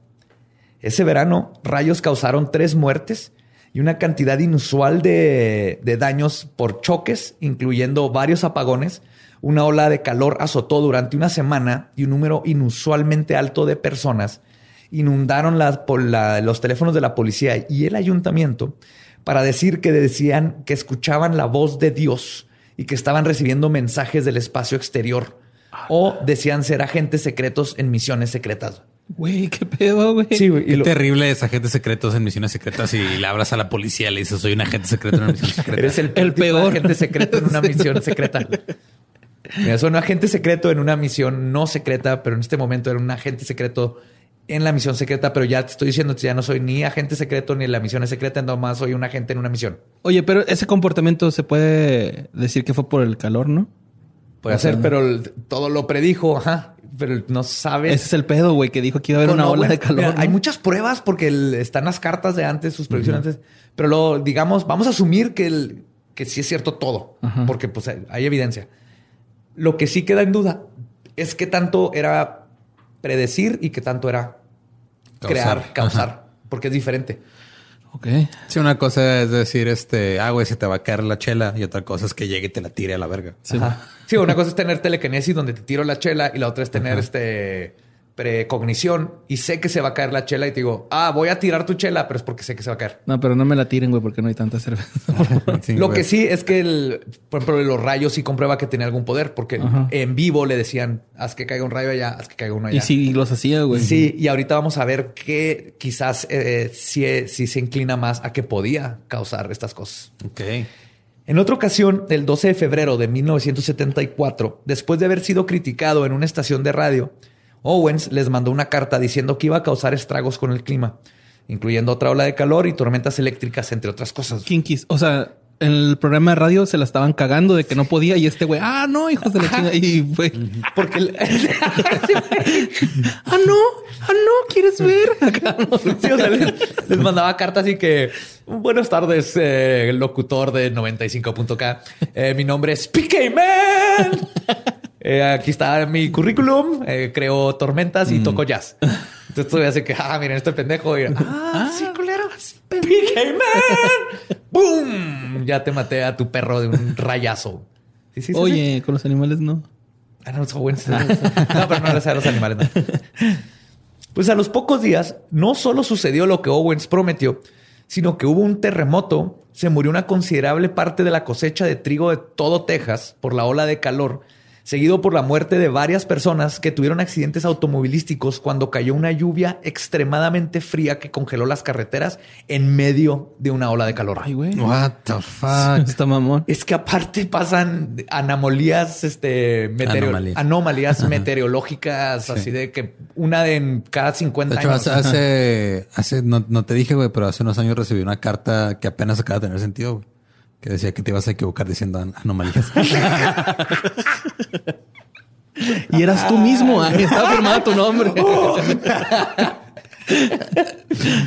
Ese verano, rayos causaron tres muertes y una cantidad inusual de, daños por choques, incluyendo varios apagones. Una ola de calor azotó durante una semana y un número inusualmente alto de personas inundaron los teléfonos de la policía y el ayuntamiento para decir que decían que escuchaban la voz de Dios y que estaban recibiendo mensajes del espacio exterior o decían ser agentes secretos en misiones secretas.
Güey, qué pedo, güey.
Sí, güey. y
Qué
lo-
terrible es agentes secretos en misiones secretas y le abras a la policía y le dices soy un agente secreto en una misión secreta.
Eres el,
El peor.
agente secreto en una misión secreta. Mira, soy un agente secreto en una misión no secreta, pero en este momento era un agente secreto en la misión secreta, pero ya te estoy diciendo que ya no soy ni agente secreto ni en la misión es secreta, nomás soy un agente en una misión.
Oye, pero ese comportamiento se puede decir que fue por el calor, ¿no?
Puede ser, pero el- todo lo predijo, ajá, pero no sabes.
Ese es el pedo, güey, que dijo que iba a haber una ola de calor.
mira,
¿no?
Hay muchas pruebas porque el- están las cartas de antes, sus predicciones antes, pero luego, digamos, vamos a asumir que, el, que sí es cierto todo, porque pues hay- evidencia. Lo que sí queda en duda es qué tanto era predecir y qué tanto era
Causar.
crear, causar, porque es diferente.
Ok.
Sí, una cosa es decir, este, ah, güey, se te va a caer la chela y otra cosa es que llegue y te la tire a la verga.
Sí.
Sí, una cosa es tener telequinesis donde te tiro la chela y la otra es tener este precognición y sé que se va a caer la chela y te digo, ah, voy a tirar tu chela, pero es porque sé que se va a caer.
No, pero no me la tiren, güey, porque no hay tanta cerveza.
Sí, Lo que sí es que, el, por ejemplo, los rayos sí comprueba que tenía algún poder, porque en vivo le decían, haz que caiga un rayo allá, haz que caiga uno allá.
Y sí, los hacía, güey.
Sí, y ahorita vamos a ver que quizás eh, sí, sí se inclina más a que podía causar estas cosas.
Ok.
En otra ocasión, el 12 de febrero de 1974, después de haber sido criticado en una estación de radio, Owens les mandó una carta diciendo que iba a causar estragos con el clima, incluyendo otra ola de calor y tormentas eléctricas, entre otras cosas.
Kinkis. O sea, en el programa de radio se la estaban cagando de que no podía y este güey, ah, no, hijos de la chingada. Y fue
porque
ah, no, ah, no, ¿quieres ver?
sí, o sea, les, les, mandaba cartas y que buenas tardes, eh, locutor de 95.k. Eh, mi nombre es PK Man. Eh, aquí está mi currículum, eh, creo tormentas y toco jazz. Entonces todavía hace que, ah, miren, este pendejo. Y, ah, sí, culero. PK Man. ¡Boom! Ya te maté a tu perro de un rayazo.
¿Sí, sí, Oye, con los animales no.
Ah, no, son buenos. No, pero no les a los animales. No. Pues a los pocos días, no solo sucedió lo que Owens prometió, sino que hubo un terremoto, se murió una considerable parte de la cosecha de trigo de todo Texas por la ola de calor seguido por la muerte de varias personas que tuvieron accidentes automovilísticos cuando cayó una lluvia extremadamente fría que congeló las carreteras en medio de una ola de calor.
Ay, güey.
What the fuck?
Está mamón.
Es que aparte pasan anomalías, este, anomalías, meteorológicas, así de que una de en cada 50 años.
Hace, hace, no, no te dije, güey, pero hace unos años recibí una carta que apenas acaba de tener sentido, güey que decía que te ibas a equivocar diciendo anomalías.
y eras tú mismo, ¿eh? estaba firmado tu nombre.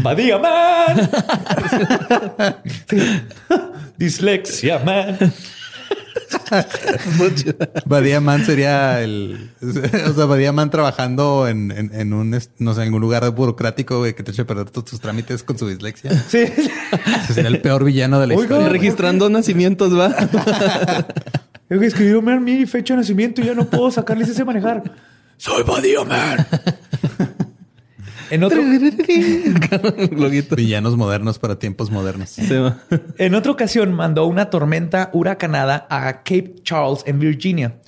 Badía man. Dislexia man.
Badía Man sería el. O sea, Badía Man trabajando en, en, un, no sé, en un lugar burocrático que te eche a perder todos tus trámites con su dislexia.
Sí.
sería el peor villano de la historia.
Registrando nacimientos, va.
Tengo que escribirme mi fecha de nacimiento y ya no puedo sacar licencia de manejar.
Soy Badía Man.
En otro...
Villanos modernos para tiempos modernos.
en otra ocasión mandó una tormenta huracanada a Cape Charles en Virginia.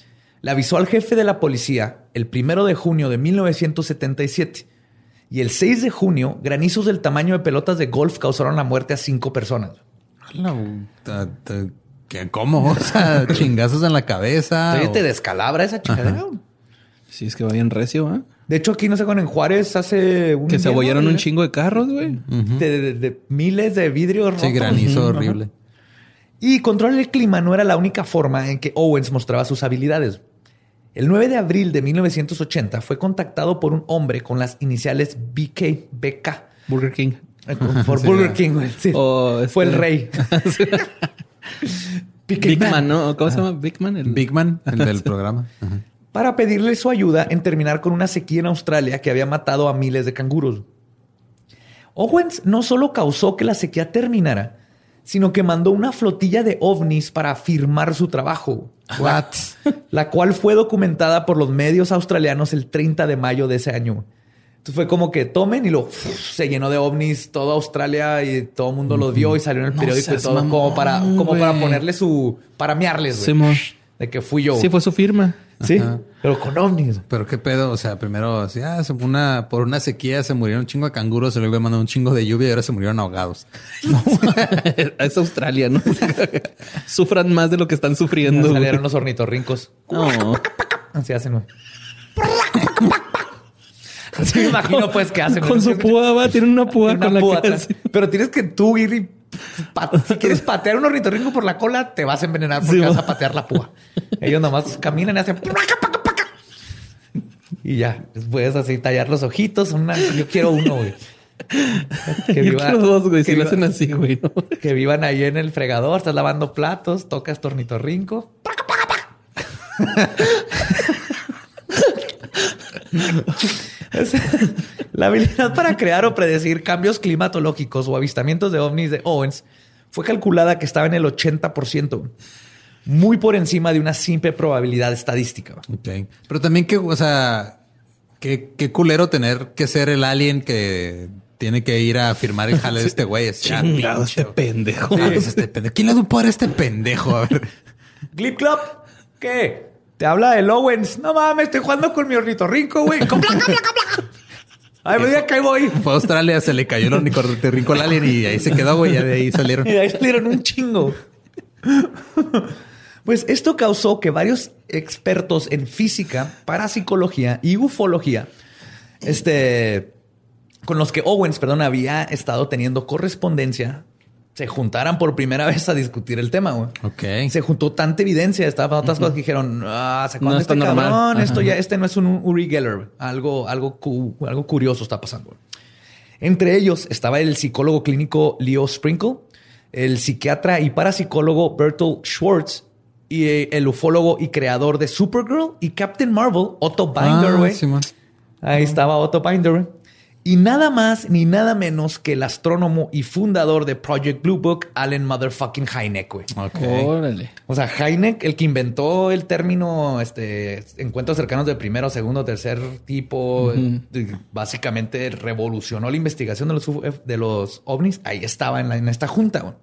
Le avisó al jefe de la policía el primero de junio de 1977. Y el 6 de junio, granizos del tamaño de pelotas de golf causaron la muerte a cinco personas.
¿Cómo? O sea, chingazos en la cabeza.
te descalabra esa chingadera.
Sí, es que va bien recio, ¿eh?
De hecho, aquí no sé cuándo en Juárez hace
un. Que se abollaron un chingo de carros, güey.
de, miles de vidrios rotos.
Sí, granizo horrible.
Y controlar el clima no era la única forma en que Owens mostraba sus habilidades. El 9 de abril de 1980 fue contactado por un hombre con las iniciales BK, BK.
Burger King.
Eh, por Burger King, güey. Sí. Fue el este- rey.
Big Man, ¿no? ¿Cómo se llama? Big Man.
El... Big Man, el del programa
para pedirle su ayuda en terminar con una sequía en Australia que había matado a miles de canguros. Owens no solo causó que la sequía terminara, sino que mandó una flotilla de ovnis para firmar su trabajo.
What?
La cual fue documentada por los medios australianos el 30 de mayo de ese año. Entonces fue como que tomen y lo se llenó de ovnis toda Australia y todo el mundo lo vio y salió en el periódico y todo como para como para ponerle su para miarles, de que fui yo.
Sí, fue su firma.
Sí, pero con ovnis.
Pero qué pedo, o sea, primero, así, ah, una, por una sequía se murieron un chingo de canguros, se luego mandó un chingo de lluvia y ahora se murieron ahogados.
es Australia, ¿no? Sufran más de lo que están sufriendo.
salieron los ornitorrincos.
No.
Así hacen, Así me imagino, pues, que hacen.
Con su púa, va, tienen una púa con la púa
Pero tienes que tú ir y si quieres patear un ornitorrinco por la cola, te vas a envenenar porque vas a patear la púa. Ellos nomás caminan y hacen y ya, puedes así tallar los ojitos. yo quiero uno, güey.
Que yo quiero dos, güey. Si lo hacen así, güey.
Que vivan ahí en el fregador, estás lavando platos, tocas tornitorrinco. La habilidad para crear o predecir cambios climatológicos o avistamientos de ovnis de Owens fue calculada que estaba en el 80%, muy por encima de una simple probabilidad estadística.
Ok. Pero también que, o sea, Qué, qué culero tener que ser el alien que tiene que ir a firmar el jale de este güey. Es
Chingado, este pendejo.
este pendejo. ¿Quién le un poder a este pendejo? A ver.
Glip Club, ¿qué? Te habla el Owens. No mames, estoy jugando con mi ornitorrinco, güey. Con placa, placa, placa. Ay, me que ahí voy.
Fue a Australia, se le cayó el ornitorrinco al alien y ahí se quedó, güey. Ya de ahí salieron.
Y de ahí salieron un chingo. Pues esto causó que varios expertos en física, parapsicología y ufología, este, con los que Owens, perdón, había estado teniendo correspondencia, se juntaran por primera vez a discutir el tema, güey.
Ok.
Se juntó tanta evidencia, estaban otras cosas que dijeron, ah, sacó
No
este cabrón, esto ya, este no es un Uri Geller, algo, algo, cu- algo curioso está pasando. Entre ellos estaba el psicólogo clínico Leo Sprinkle, el psiquiatra y parapsicólogo Bertolt Schwartz y eh, el ufólogo y creador de Supergirl y Captain Marvel, Otto Binder,
Ah,
güey.
Simón.
Ahí estaba Otto Binder. Y nada más ni nada menos que el astrónomo y fundador de Project Blue Book, Allen Motherfucking Hynek, güey.
Ok.
Órale.
O sea, Hynek, el que inventó el término este, encuentros cercanos de primero, segundo, tercer tipo, básicamente revolucionó la investigación de los, UFO de los ovnis. Ahí estaba en, la- en esta junta. güey.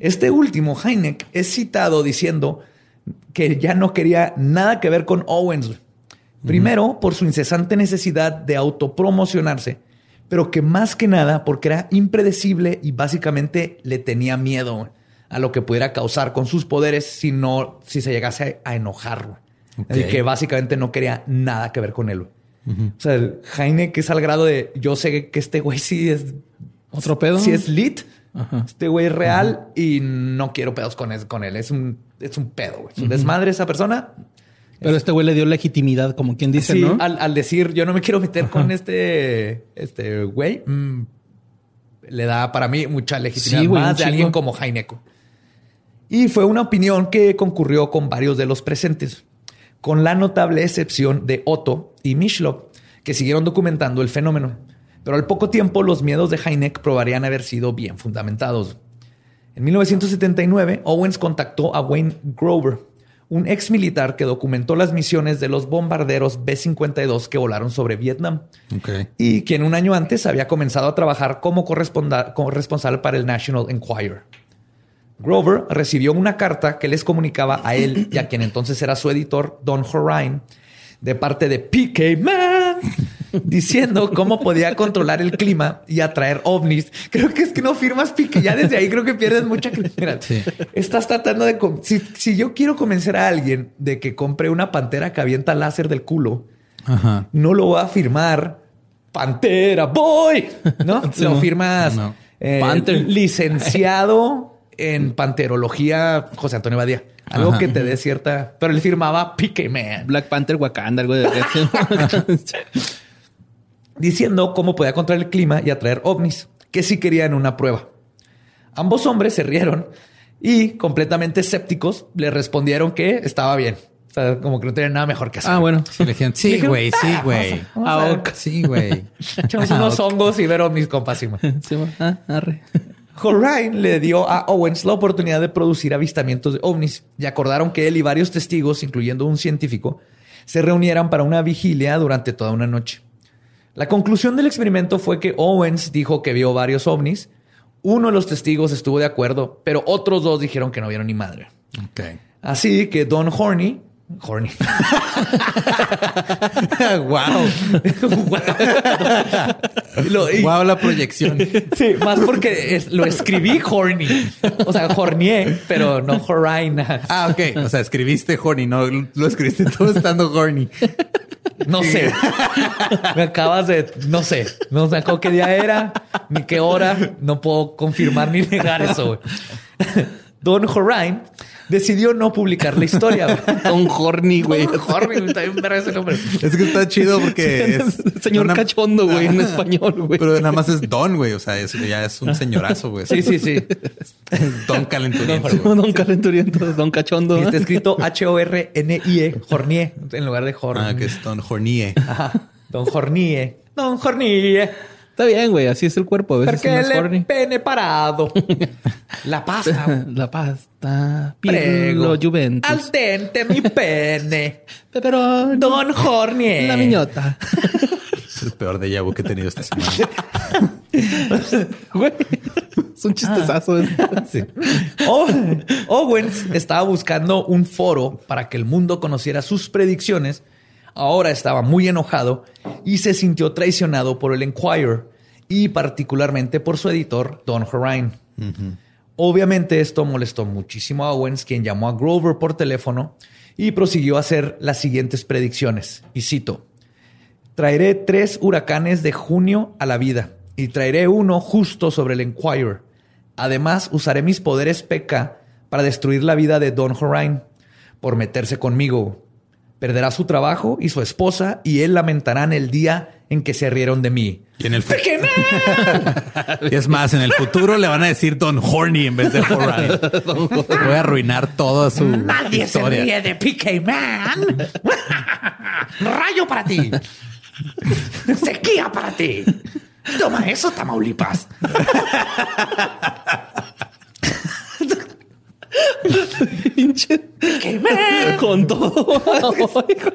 Este último, Hynek, es citado diciendo que ya no quería nada que ver con Owens. güey. Primero, por su incesante necesidad de autopromocionarse, pero que más que nada porque era impredecible y básicamente le tenía miedo a lo que pudiera causar con sus poderes si no, si se llegase a, enojar. güey.
Ok.
Así que básicamente no quería nada que ver con él. güey. O sea, el Heine es al grado de yo sé que este güey sí es
¿Otro pedo?
sí es lit.
Ajá.
Este güey es real y no quiero pedos con él. Con él. Es un, es un pedo, güey. Es un desmadre esa persona.
Pero este güey le dio legitimidad, como quien dice,
Sí,
¿no?
al, al decir yo no me quiero meter con este, este güey, mm, le da para mí mucha legitimidad
Sí, güey,
más de alguien como Heineco. Y fue una opinión que concurrió con varios de los presentes, con la notable excepción de Otto y Mishlov, que siguieron documentando el fenómeno. Pero al poco tiempo los miedos de Heineck probarían haber sido bien fundamentados. En 1979, Owens contactó a Wayne Grover, un ex militar que documentó las misiones de los bombarderos B-52 que volaron sobre Vietnam. Y quien un año antes había comenzado a trabajar como corresponsal para el National Enquirer. Grover recibió una carta que les comunicaba a él y a quien entonces era su editor, Don Horine, de parte de PK Man, diciendo cómo podía controlar el clima y atraer ovnis. Creo que es que no firmas PK. Ya desde ahí creo que pierdes mucha credibilidad.
Sí.
Estás tratando de... con- Si, si yo quiero convencer a alguien de que compre una pantera que avienta láser del culo,
Ajá.
no lo va a firmar Pantera Boy, ¿no?
Sí,
lo firmas
No.
eh,
Panther.
licenciado en panterología José Antonio Badía. Algo
Ajá.
que te dé cierta... Pero él firmaba PK Man.
Black Panther Wakanda, algo de
diciendo cómo podía controlar el clima y atraer ovnis, que sí querían una prueba. Ambos hombres se rieron y, completamente escépticos, le respondieron que estaba bien. O sea, como que no tenían nada mejor que hacer.
Ah, bueno.
Sí, le dijeron, sí, güey, sí,
"Ah,
güey.
vamos a- vamos a ver".
Ah, ok.
Sí, güey.
Echamos unos hongos y ver ovnis, compas. sí,
ah, arre.
Horine le dio a Owens la oportunidad de producir avistamientos de ovnis y acordaron que él y varios testigos, incluyendo un científico, se reunieran para una vigilia durante toda una noche. La conclusión del experimento fue que Owens dijo que vio varios ovnis. Uno de los testigos estuvo de acuerdo, pero otros dos dijeron que no vieron ni madre. Así que Don Horny, Horny,
wow.
Lo- y-
Wow, la proyección.
Sí, más porque es- lo escribí horny. O sea, hornié, pero no horine.
Ah, ok. O sea, escribiste horny, no lo escribiste todo estando horny.
No sé. Me acabas de... No sé. No sé qué día era, ni qué hora. No puedo confirmar ni negar eso. güey. Don Horine decidió no publicar la historia. güey.
Un horny, güey.
Don Horny, está bien verga ese nombre.
Es que está chido porque es.
Señor
una-
cachondo, güey, en español, güey.
Pero nada más es Don, güey. O sea, es, ya es un señorazo, güey.
Sí, sí, sí.
Es Don Calenturiento.
Don.
Don calenturiento, don cachondo.
Y está escrito H-O-R-N-I-E, Hornie, en lugar de Horny.
Ah, que es Don Hornie.
Ajá. Don Hornie. Don Hornie.
Está bien, güey. Así es el cuerpo. A veces
Porque
es
el pene parado. La pasta.
La pasta.
Prego.
Juventus.
Al dente mi pene.
Pepperoni.
Don Hornier.
La miñota.
Es el peor de vu que he tenido esta semana.
Güey. Es un chistezazo.
Sí. O- Owens estaba buscando un foro para que el mundo conociera sus predicciones. Ahora estaba muy enojado y se sintió traicionado por el Enquirer y particularmente por su editor, Don Horine. Obviamente esto molestó muchísimo a Owens, quien llamó a Grover por teléfono y prosiguió a hacer las siguientes predicciones. Y cito, traeré tres huracanes de junio a la vida y traeré uno justo sobre el Enquirer. Además, usaré mis poderes PK para destruir la vida de Don Horine por meterse conmigo. Perderá su trabajo y su esposa y él lamentarán el día en que se rieron de mí.
Y en el Y es más, en el futuro le van a decir Don Horny en vez de Horror. Voy a arruinar toda su
Nadie se ríe de PK Man. Rayo para ti. Sequía para ti. Toma eso, Tamaulipas.
Pinche. Con todo.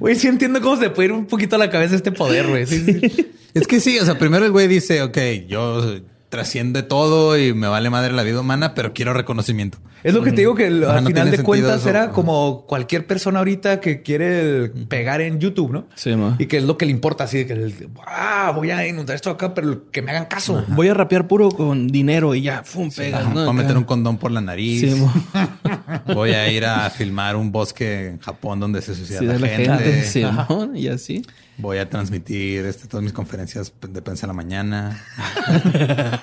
Güey, sí entiendo cómo se puede ir un poquito a la cabeza este poder, güey. Sí, sí.
Es que sí, o sea, primero el güey dice, ok, yo trasciende todo y me vale madre la vida humana, pero quiero reconocimiento.
Es lo que te digo que al
no
final de cuentas
eso.
era como cualquier persona ahorita que quiere pegar en YouTube, ¿no?
Sí, ma.
Y que es lo que le importa, así de que el- ah, voy a inundar esto acá, pero que me hagan caso.
Voy a rapear puro con dinero y ya, fum, pega.
Ajá,
¿no?
Voy a meter un condón por la nariz.
Sí.
Voy a ir a filmar un bosque en Japón donde se suicida
Sí,
la,
de la
gente.
gente. Sí, y así.
Voy a transmitir este, todas mis conferencias de prensa en la mañana.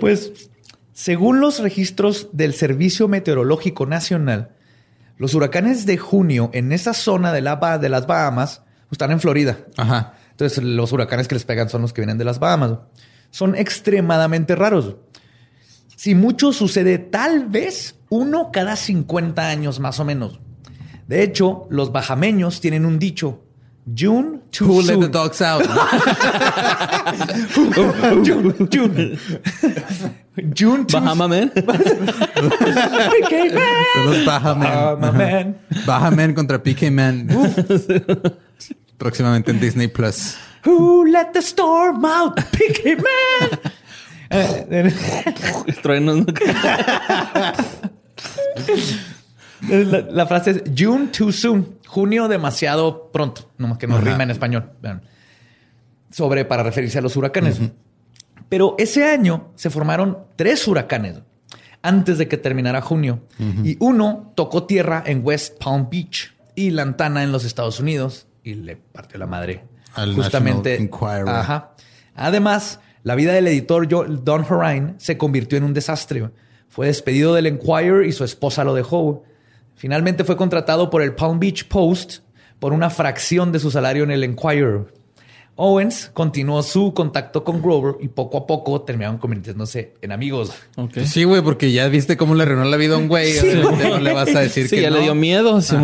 Pues, según los registros del Servicio Meteorológico Nacional, los huracanes de junio en esa zona de, la, de las Bahamas están en Florida.
Ajá.
Entonces, los huracanes que les pegan son los que vienen de las Bahamas. Son extremadamente raros. Si mucho sucede, tal vez uno cada 50 años más o menos. De hecho, los bajameños tienen un dicho. June too
Who let
soon.
the dogs out?
June, June. June too
Bahama Man.
PK Man.
Los Man.
Bahama Man.
Contra PK Man. Próximamente en Disney Plus.
Who let the storm out? PK Man.
Truenos.
La, la frase es June too soon. Junio demasiado pronto. No que no
Ajá.
rima en español. Sobre para referirse a los huracanes. Pero ese año se formaron tres huracanes antes de que terminara junio. Y uno tocó tierra en West Palm Beach y Lantana en los Estados Unidos y le partió la madre.
Al
justamente. Ajá. Además, la vida del editor Don Horine se convirtió en un desastre. Fue despedido del Enquirer y su esposa lo dejó. Finalmente fue contratado por el Palm Beach Post por una fracción de su salario en el Enquirer. Owens continuó su contacto con Grover y poco a poco terminaron convirtiéndose en amigos.
Sí, güey, porque ya viste cómo le arruinó la vida a un güey. Obviamente no le vas a decir
Sí,
que
ya
no.
le dio miedo. sí,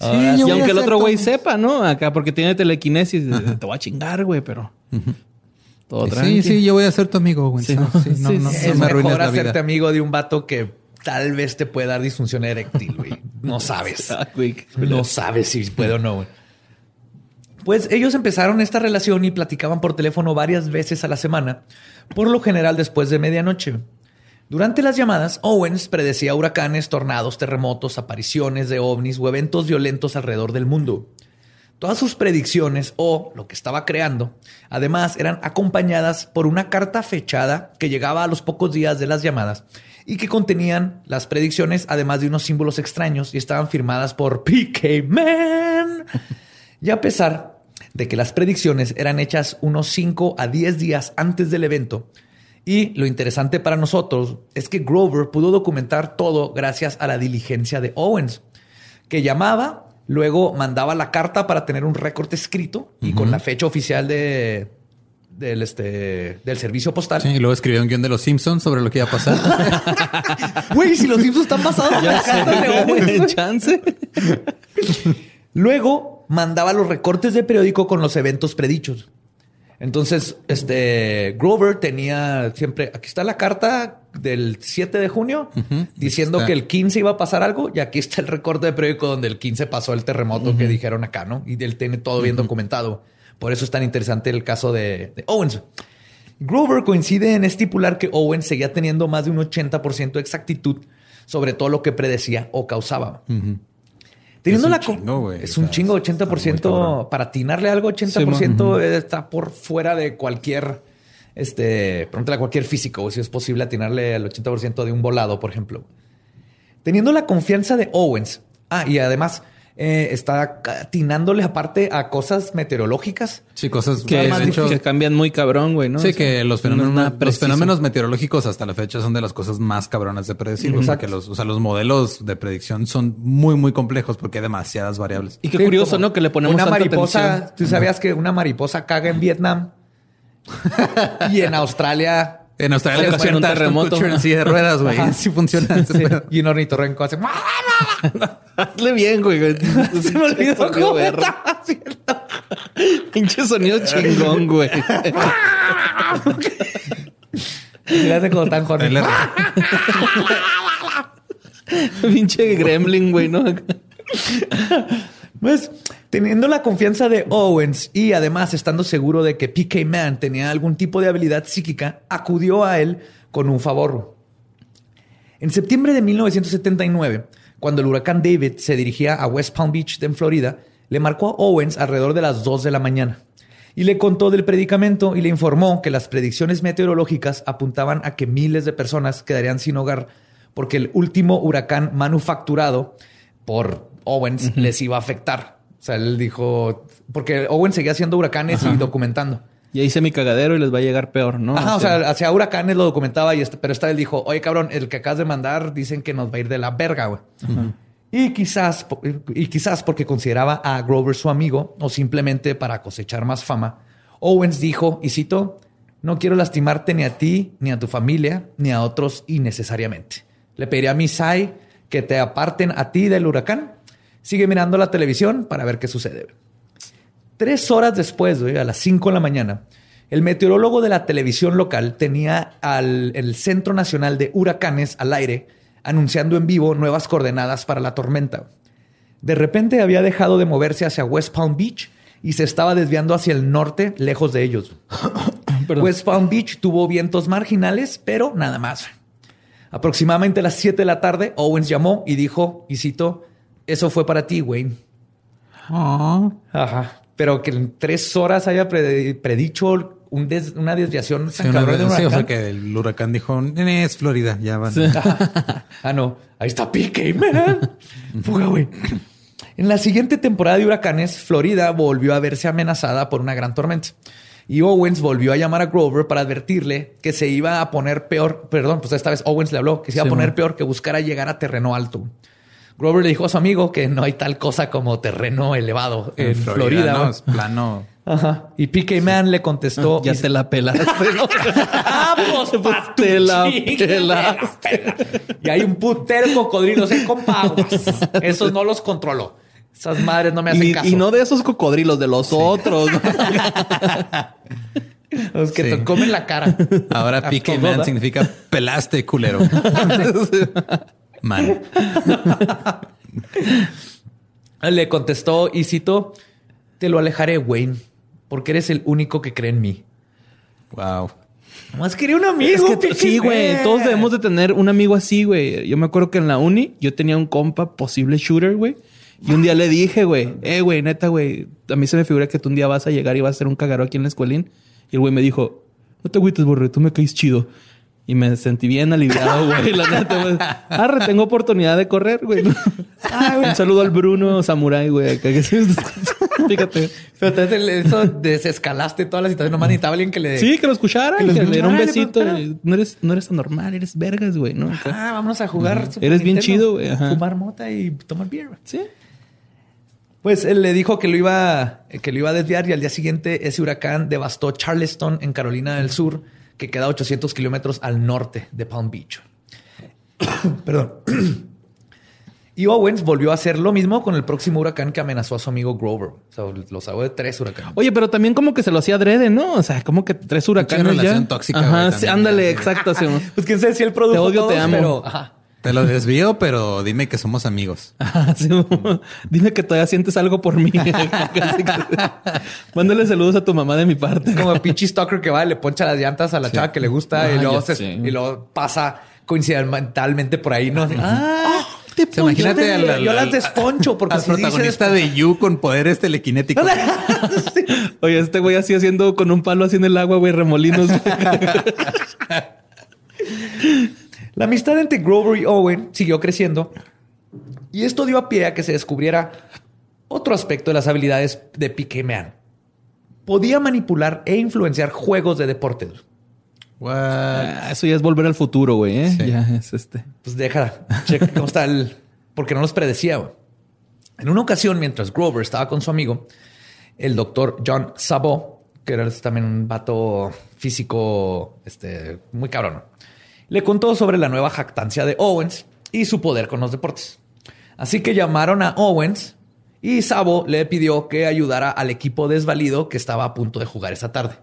Sí,
y
voy a
aunque el otro güey
todo.
sepa, ¿no? Acá porque tiene telequinesis, te voy a chingar, güey, pero todo
Sí,
tranqui.
sí, yo voy a ser tu amigo, güey.
Sí,
Sí,
no,
sí, no,
sí,
no,
sí.
no
es
me
mejor
la
hacerte
vida.
amigo de un vato que tal vez te puede dar disfunción eréctil, güey. No sabes.
Ah.
No sabes si puede o no. güey. Pues ellos empezaron esta relación y platicaban por teléfono varias veces a la semana, por lo general después de medianoche. Durante las llamadas, Owens predecía huracanes, tornados, terremotos, apariciones de ovnis o eventos violentos alrededor del mundo. Todas sus predicciones o lo que estaba creando, además, eran acompañadas por una carta fechada que llegaba a los pocos días de las llamadas y que contenían las predicciones, además de unos símbolos extraños y estaban firmadas por PK Man. Y a pesar de que las predicciones eran hechas unos 5 a 10 días antes del evento, y lo interesante para nosotros es que Grover pudo documentar todo gracias a la diligencia de Owens, que llamaba, luego mandaba la carta para tener un récord escrito y con la fecha oficial de, del, este, del servicio postal.
Sí, y luego escribió un guion de los Simpsons sobre lo que iba a pasar.
Güey, si los Simpsons están de Owens.
Chance.
Luego mandaba los recortes de periódico con los eventos predichos. Entonces, este Grover tenía siempre, aquí está la carta del 7 de junio diciendo que el 15 iba a pasar algo y aquí está el recorte de periódico donde el 15 pasó el terremoto que dijeron acá, ¿no? Y él tiene todo bien documentado. Por eso es tan interesante el caso de, Owens. Grover coincide en estipular que Owens seguía teniendo más de un 80% de exactitud sobre todo lo que predecía o causaba. Teniendo es un la chingo, Es un chingo, 80%. Para atinarle algo, 80% está por fuera de cualquier. Este, pregúntale a cualquier físico si es posible atinarle al 80% de un volado, por ejemplo. Teniendo la confianza de Owens. Ah, y además, eh, está atinándole aparte a cosas meteorológicas.
Sí, cosas
que, cambian muy cabrón, güey, ¿no?
Sí, que los fenómenos, los fenómenos meteorológicos hasta la fecha son de las cosas más cabronas de predecir. O sea, que los, o sea, los modelos de predicción son muy, muy complejos porque hay demasiadas variables.
Y qué curioso, ¿no? Que le ponemos
una mariposa. ¿Tú sabías que una mariposa caga en Vietnam? y en Australia
en Australia
es un terremoto.
En silla de ruedas, güey. Sí funciona.
Y un ornitorrinco hace...
Hazle bien, güey. Se me olvidó cómo ¿cierto? Pinche sonido chingón, güey.
Le hace como tan jornal.
Pinche gremlin, güey, ¿no?
Pues teniendo la confianza de Owens y además estando seguro de que PK Man tenía algún tipo de habilidad psíquica, acudió a él con un favor. En septiembre de 1979, cuando el huracán David se dirigía a West Palm Beach, en Florida, le marcó a Owens alrededor de las 2 de la mañana y le contó del predicamento y le informó que las predicciones meteorológicas apuntaban a que miles de personas quedarían sin hogar porque el último huracán manufacturado por Owens les iba a afectar. O sea, él dijo, porque Owens seguía haciendo huracanes y documentando.
Ya hice mi cagadero y les va a llegar peor, ¿no?
Ajá, o sea, este hacia huracanes lo documentaba, y este, pero esta vez dijo, oye, cabrón, el que acabas de mandar dicen que nos va a ir de la verga, güey. Y quizás, y quizás porque consideraba a Grover su amigo o simplemente para cosechar más fama, Owens dijo, y cito, no quiero lastimarte ni a ti, ni a tu familia, ni a otros innecesariamente. Le pediría a Misai que te aparten a ti del huracán Sigue mirando la televisión para ver qué sucede. Tres horas después, a las cinco de la mañana, el meteorólogo de la televisión local tenía al, el Centro Nacional de Huracanes al aire anunciando en vivo nuevas coordenadas para la tormenta. De repente había dejado de moverse hacia West Palm Beach y se estaba desviando hacia el norte, lejos de ellos. West Palm Beach tuvo vientos marginales, pero nada más. Aproximadamente a las 7 de la tarde, Owens llamó y dijo, y cito, eso fue para ti, Wayne.
Ah.
Ajá. Pero que en tres horas haya predicho una desviación
sí, o sea que el huracán dijo, es Florida, ya van.
ah, no. Ahí está Pique, man. Fuga, güey. En la siguiente temporada de huracanes, Florida volvió a verse amenazada por una gran tormenta. Y Owens volvió a llamar a Grover para advertirle que se iba a poner peor. Perdón, pues esta vez Owens le habló que se iba a poner peor que buscara llegar a terreno alto. Grover le dijo a su amigo que no hay tal cosa como terreno elevado en, Florida.
no, es plano.
Ajá. Y PK Man le contestó.
Ya te la pelaste.
ah, pues, te la pelaste. y hay un putero cocodrilos en compaguas. Esos no los controló. Esas madres no me hacen caso.
Y no de esos cocodrilos, de los otros.
los que te comen la cara.
Ahora PK Man significa pelaste, culero. Man.
Le contestó y citó, te lo alejaré, Wayne, porque eres el único que cree en mí.
Wow.
Más quería un amigo.
sí, güey. Todos debemos de tener un amigo así, güey. Yo me acuerdo que en la uni yo tenía un compa posible shooter, güey. Y un día le dije, güey, eh, güey, neta, güey, a mí se me figura que tú un día vas a llegar y vas a hacer un cagaro aquí en la escuelín. Y el güey me dijo, no te agüites, borre, tú me caes chido. Y me sentí bien aliviado, güey. La neta, güey. Ah, tengo oportunidad de correr, güey. Un saludo al Bruno Samurai, güey.
Fíjate. Pero entonces eso desescalaste toda la situación. Nomás necesitaba alguien que le...
Sí, que lo escuchara. Que, le diera un besito. No eres, no eres normal, eres vergas, güey. ¿no?
Ah, vámonos a jugar.
Eres bien chido, güey.
Fumar mota y tomar beer. Sí. Pues él le dijo que lo iba, que lo iba a desviar y al día siguiente ese huracán devastó Charleston en Carolina del Sur que queda a 800 kilómetros al norte de Palm Beach. Perdón. Y Owens volvió a hacer lo mismo con el próximo huracán que amenazó a su amigo Grover. O sea, lo salvó de tres huracanes.
Oye, pero también como que se lo hacía adrede, ¿no? O sea, como que tres huracanes ya.
relación tóxica,
Ajá,
güey,
sí, ándale, exacto.
Pues quién sabe si él produjo
Te odio, te amo.
pero... ajá.
Te lo desvío, pero dime que somos amigos.
Sí, Dime que todavía sientes algo por mí. Mándale saludos a tu mamá de mi parte.
Como el pinche stalker que va y le poncha las llantas a la chava que le gusta
Ah,
y, luego se- y luego pasa coincidentalmente por ahí, ¿no? Ah,
te
O sea, imagínate al-
yo las desponcho porque
al
si
protagonista de You con poderes telequinéticos.
Oye, este güey así haciendo con un palo así en el agua, güey, remolinos.
La amistad entre Grover y Owen siguió creciendo y esto dio a pie a que se descubriera otro aspecto de las habilidades de Piqué Man. Podía manipular e influenciar juegos de deportes.
What?
Ah, Eso ya es volver al futuro, güey. ¿eh?
Sí.
Ya es este.
Pues deja, checa cómo está el... Porque no los predecía. güey. En una ocasión, mientras Grover estaba con su amigo, el doctor John Sabot, que era también un vato físico este, muy cabrón, le contó sobre la nueva jactancia de Owens y su poder con los deportes. Así que llamaron a Owens y Sabo le pidió que ayudara al equipo desvalido que estaba a punto de jugar esa tarde.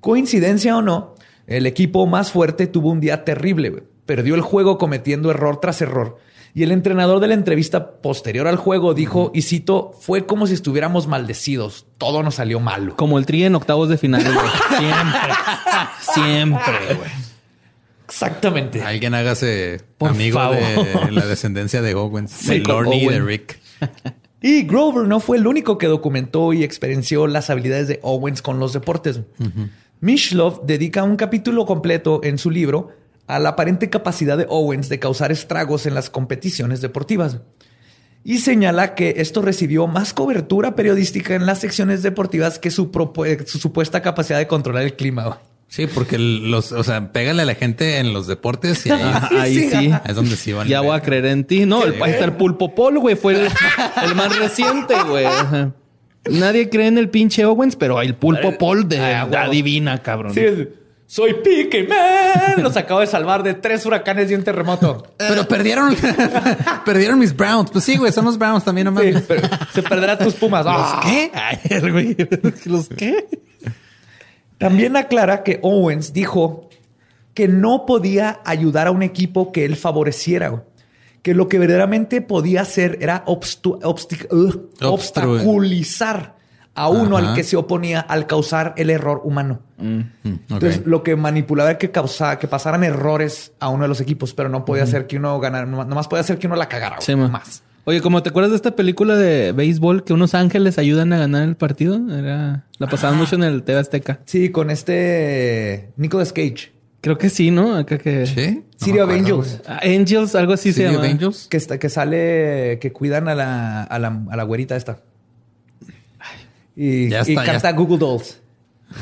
Coincidencia o no, el equipo más fuerte tuvo un día terrible. Perdió el juego cometiendo error tras error. Y el entrenador de la entrevista posterior al juego dijo, y cito, fue como si estuviéramos maldecidos. Todo nos salió mal.
Como el tri en octavos de final. Siempre. Siempre, güey.
Exactamente.
Alguien hágase
Por
amigo
favor.
de la descendencia de Owens. de
Michael
Lorne y de. Rick.
Y Grover no fue el único que documentó y experienció las habilidades de Owens con los deportes. Mishlov dedica un capítulo completo en su libro a la aparente capacidad de Owens de causar estragos en las competiciones deportivas. Y señala que esto recibió más cobertura periodística en las secciones deportivas que su, su supuesta capacidad de controlar el clima.
Sí, porque los, o sea, pégale a la gente en los deportes y ahí,
Sí,
sí.
es donde sí van.
Ya voy a creer en ti. No, el, ahí está el pulpo pol, güey. Fue el, el más reciente, güey. Ajá. Nadie cree en el pinche Owens, pero el pulpo pol de
Ah, huevo.
adivina, cabrón.
Sí, es- soy Pique Man. Los acabo de salvar de tres huracanes y un terremoto.
Pero perdieron, perdieron mis Browns. Pues sí, güey, son los Browns también, no
Sí,
mames.
pero se perderán tus pumas. Ah.
¿Qué? Ay, güey. ¿Los qué?
También aclara que Owens dijo que no podía ayudar a un equipo que él favoreciera, que lo que verdaderamente podía hacer era obstu- obstaculizar a uno
Ajá.
al que se oponía al causar el error humano.
Mm, ok.
Entonces, lo que manipulaba era que causaba que pasaran errores a uno de los equipos, pero no podía hacer que uno ganara, nomás podía hacer que uno la cagara.
Sí, ma.
más.
Oye, como te acuerdas de esta película de béisbol que unos ángeles ayudan a ganar el partido? Era, la pasaban mucho en el TV Azteca.
Sí, con este Nicolas Cage.
Creo que sí, ¿no? Acá que...
Sí. No
City
me
of Angels.
Ah, Angels, algo así
güey.
se
City
llama.
of Angels.
Que, está, que sale, que cuidan a la, a la, a la güerita esta. Y,
Ya
y
está, ya
canta
está.
Google Dolls.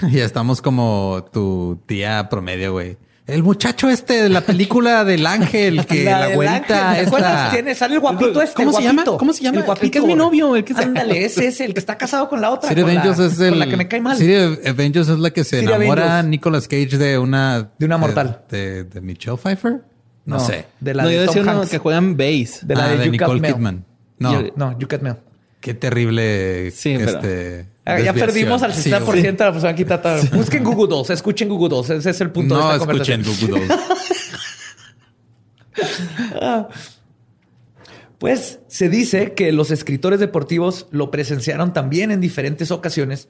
Ya estamos como tu tía promedio, güey. El muchacho este de la película del ángel, que la,
del
güerita
ángel, ¿te acuerdas?
esta...
Tiene, sale el guapito este.
¿Cómo
el
se llama?
guapito.
¿Cómo se llama?
El guapito.
El que es mi novio, el que se-
Ándale, ese es el que está casado con la otra.
Of
con la-
es el...
Con la que me cae mal.
Of Angels es la que se
of
enamora
Angels.
Nicolas Cage de una...
De una mortal.
De, de Michelle Pfeiffer. No, sé.
De la
no,
de
yo decía uno que juegan base.
De la
ah,
de,
de Nicole. Kidman. No,
no, You Cut Mail.
Qué terrible
Sí,
este,
Ah, ya perdimos al
Sí,
60%
güey.
de la persona quitada. Busquen Google Dolls, escuchen Google Dolls. Ese es el punto
No
de esta
escuchen
conversación.
Google Dolls.
Pues se dice que los escritores deportivos lo presenciaron también en diferentes ocasiones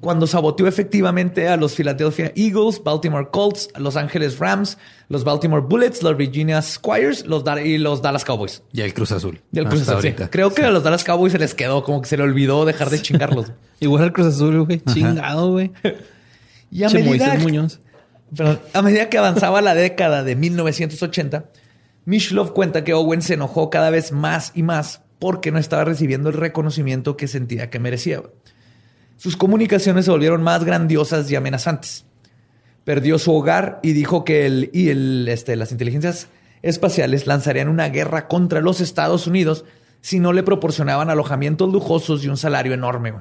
cuando saboteó efectivamente a los Philadelphia Eagles, Baltimore Colts, Los Angeles Rams, los Baltimore Bullets, los Virginia Squires los Da- y los Dallas Cowboys.
Y el Cruz Azul.
Y el Cruz Azul, sí. Creo que a los Dallas Cowboys se les quedó, como que se le olvidó dejar de chingarlos.
Igual al Cruz Azul, güey. Chingado, güey.
Y a
Che,
medida,
Moisés Muñoz.
Perdón. a medida que avanzaba la década de 1980, Mishlov cuenta que Owen se enojó cada vez más y más porque no estaba recibiendo el reconocimiento que sentía que merecía. Sus comunicaciones se volvieron más grandiosas y amenazantes. Perdió su hogar y dijo que el, y el, este, las inteligencias espaciales lanzarían una guerra contra los Estados Unidos si no le proporcionaban alojamientos lujosos y un salario enorme.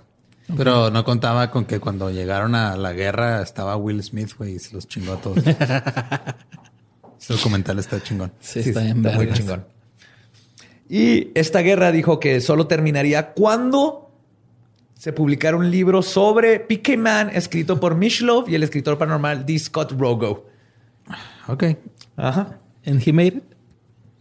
Pero no contaba con que cuando llegaron a la guerra estaba Will Smith, güey, y se los chingó a todos. Ese documental está chingón.
Sí,
Sí,
está bien
está muy chingón. Y esta guerra dijo que solo terminaría cuando se publicara un libro sobre PK Man escrito por Mishlove y el escritor paranormal D. Scott Rogo.
Ok.
Ajá.
¿En He Made It?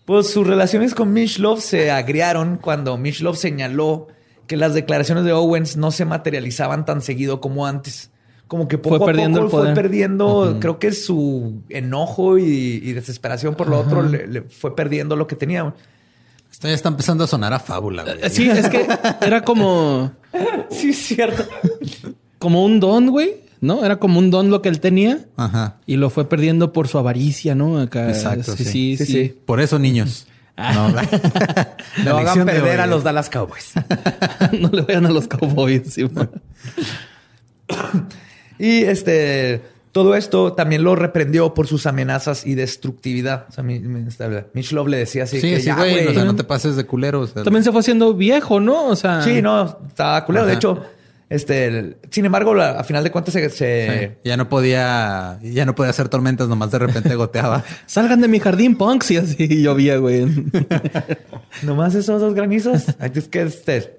Pues sus relaciones con Mishlove se agriaron cuando Mishlove señaló que las declaraciones de Owens no se materializaban tan seguido como antes. Como que poco
Fue
a
perdiendo
poco
el
fue perdiendo, creo que su enojo y, y desesperación por lo otro le, le fue perdiendo lo que tenía.
Esto ya está empezando a sonar a fábula, güey.
Eh, Sí, es que era como,
Sí, es cierto.
como un don, güey, ¿no? Era como un don lo que él tenía
Ajá.
y lo fue perdiendo por su avaricia, ¿no? Acá,
Exacto,
sí,
sí.
sí,
Sí,
sí.
sí.
Por eso, niños.
Ah.
No, la- la
No hagan perder a los
güey.
Dallas Cowboys.
no le vayan a los Cowboys. sí.
Y este, todo esto también lo reprendió por sus amenazas y destructividad. O sea, mi, mi- esta- Mishlove le decía así
Sí,
que
sí,
ya,
güey. O sea, no te pases de culero. o sea,
También se fue haciendo viejo, ¿no? O sea,
Sí, no, estaba culero. De hecho, este, el- sin embargo, la- a final de cuentas se, se-
sí. Ya no podía, ya no podía hacer tormentas, nomás de repente goteaba.
salgan de mi jardín, punks, y así llovía, güey.
nomás esos dos granizos. Es que este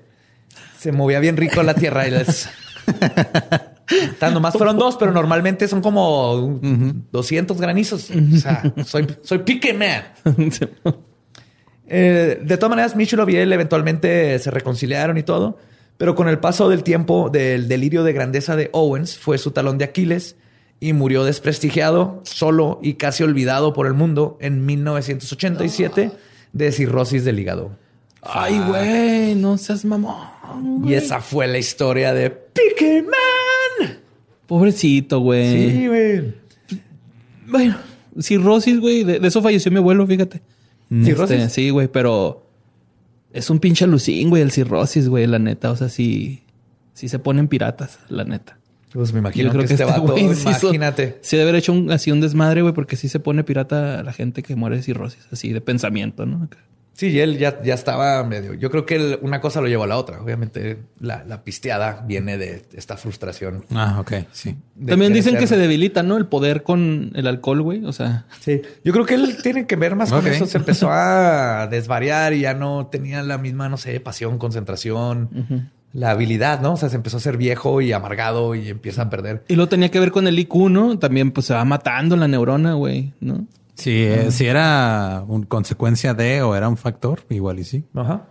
se movía bien rico la tierra y les. Tan, nomás fueron dos, pero normalmente son como 200 granizos. O sea, soy, soy pique man. Eh, de todas maneras, Michel y él eventualmente se reconciliaron y todo, pero con el paso del tiempo del delirio de grandeza de Owens fue su talón de Aquiles y murió desprestigiado, solo y casi olvidado por el mundo en 1987 de cirrosis del hígado.
Ay, güey, no seas mamón.
Y esa fue la historia de Pique Man.
Pobrecito, güey.
Sí, güey.
Bueno, cirrosis, güey. De, de eso falleció mi abuelo, fíjate.
¿Cirrosis?
Este, sí, güey, pero es un pinche alucín, güey, el cirrosis, güey, la neta. O sea, sí, sí se ponen piratas, la neta.
Pues me imagino que, este vato,
güey sí hizo-
imagínate.
Sí, debe haber hecho un, así un desmadre, güey, porque sí se pone pirata la gente que muere de cirrosis, así de pensamiento, ¿no?
Sí, y él ya, ya estaba medio. Yo creo que él- una cosa lo llevó a la otra. Obviamente, la, la pisteada viene de esta frustración.
Ah, ok, sí.
También dicen que se debilita, ¿no? El poder con el alcohol, güey. O sea,
Sí, yo creo que él tiene que ver más con eso. Se empezó a desvariar y ya no tenía la misma, no sé, pasión, concentración, la habilidad, ¿no? O sea, se empezó a ser viejo y amargado y empieza a perder.
y lo tenía que ver con el IQ, ¿no? También, pues se va matando la neurona, güey, ¿no?
Eh, si era una consecuencia de o era un factor, igual y sí.
Ajá.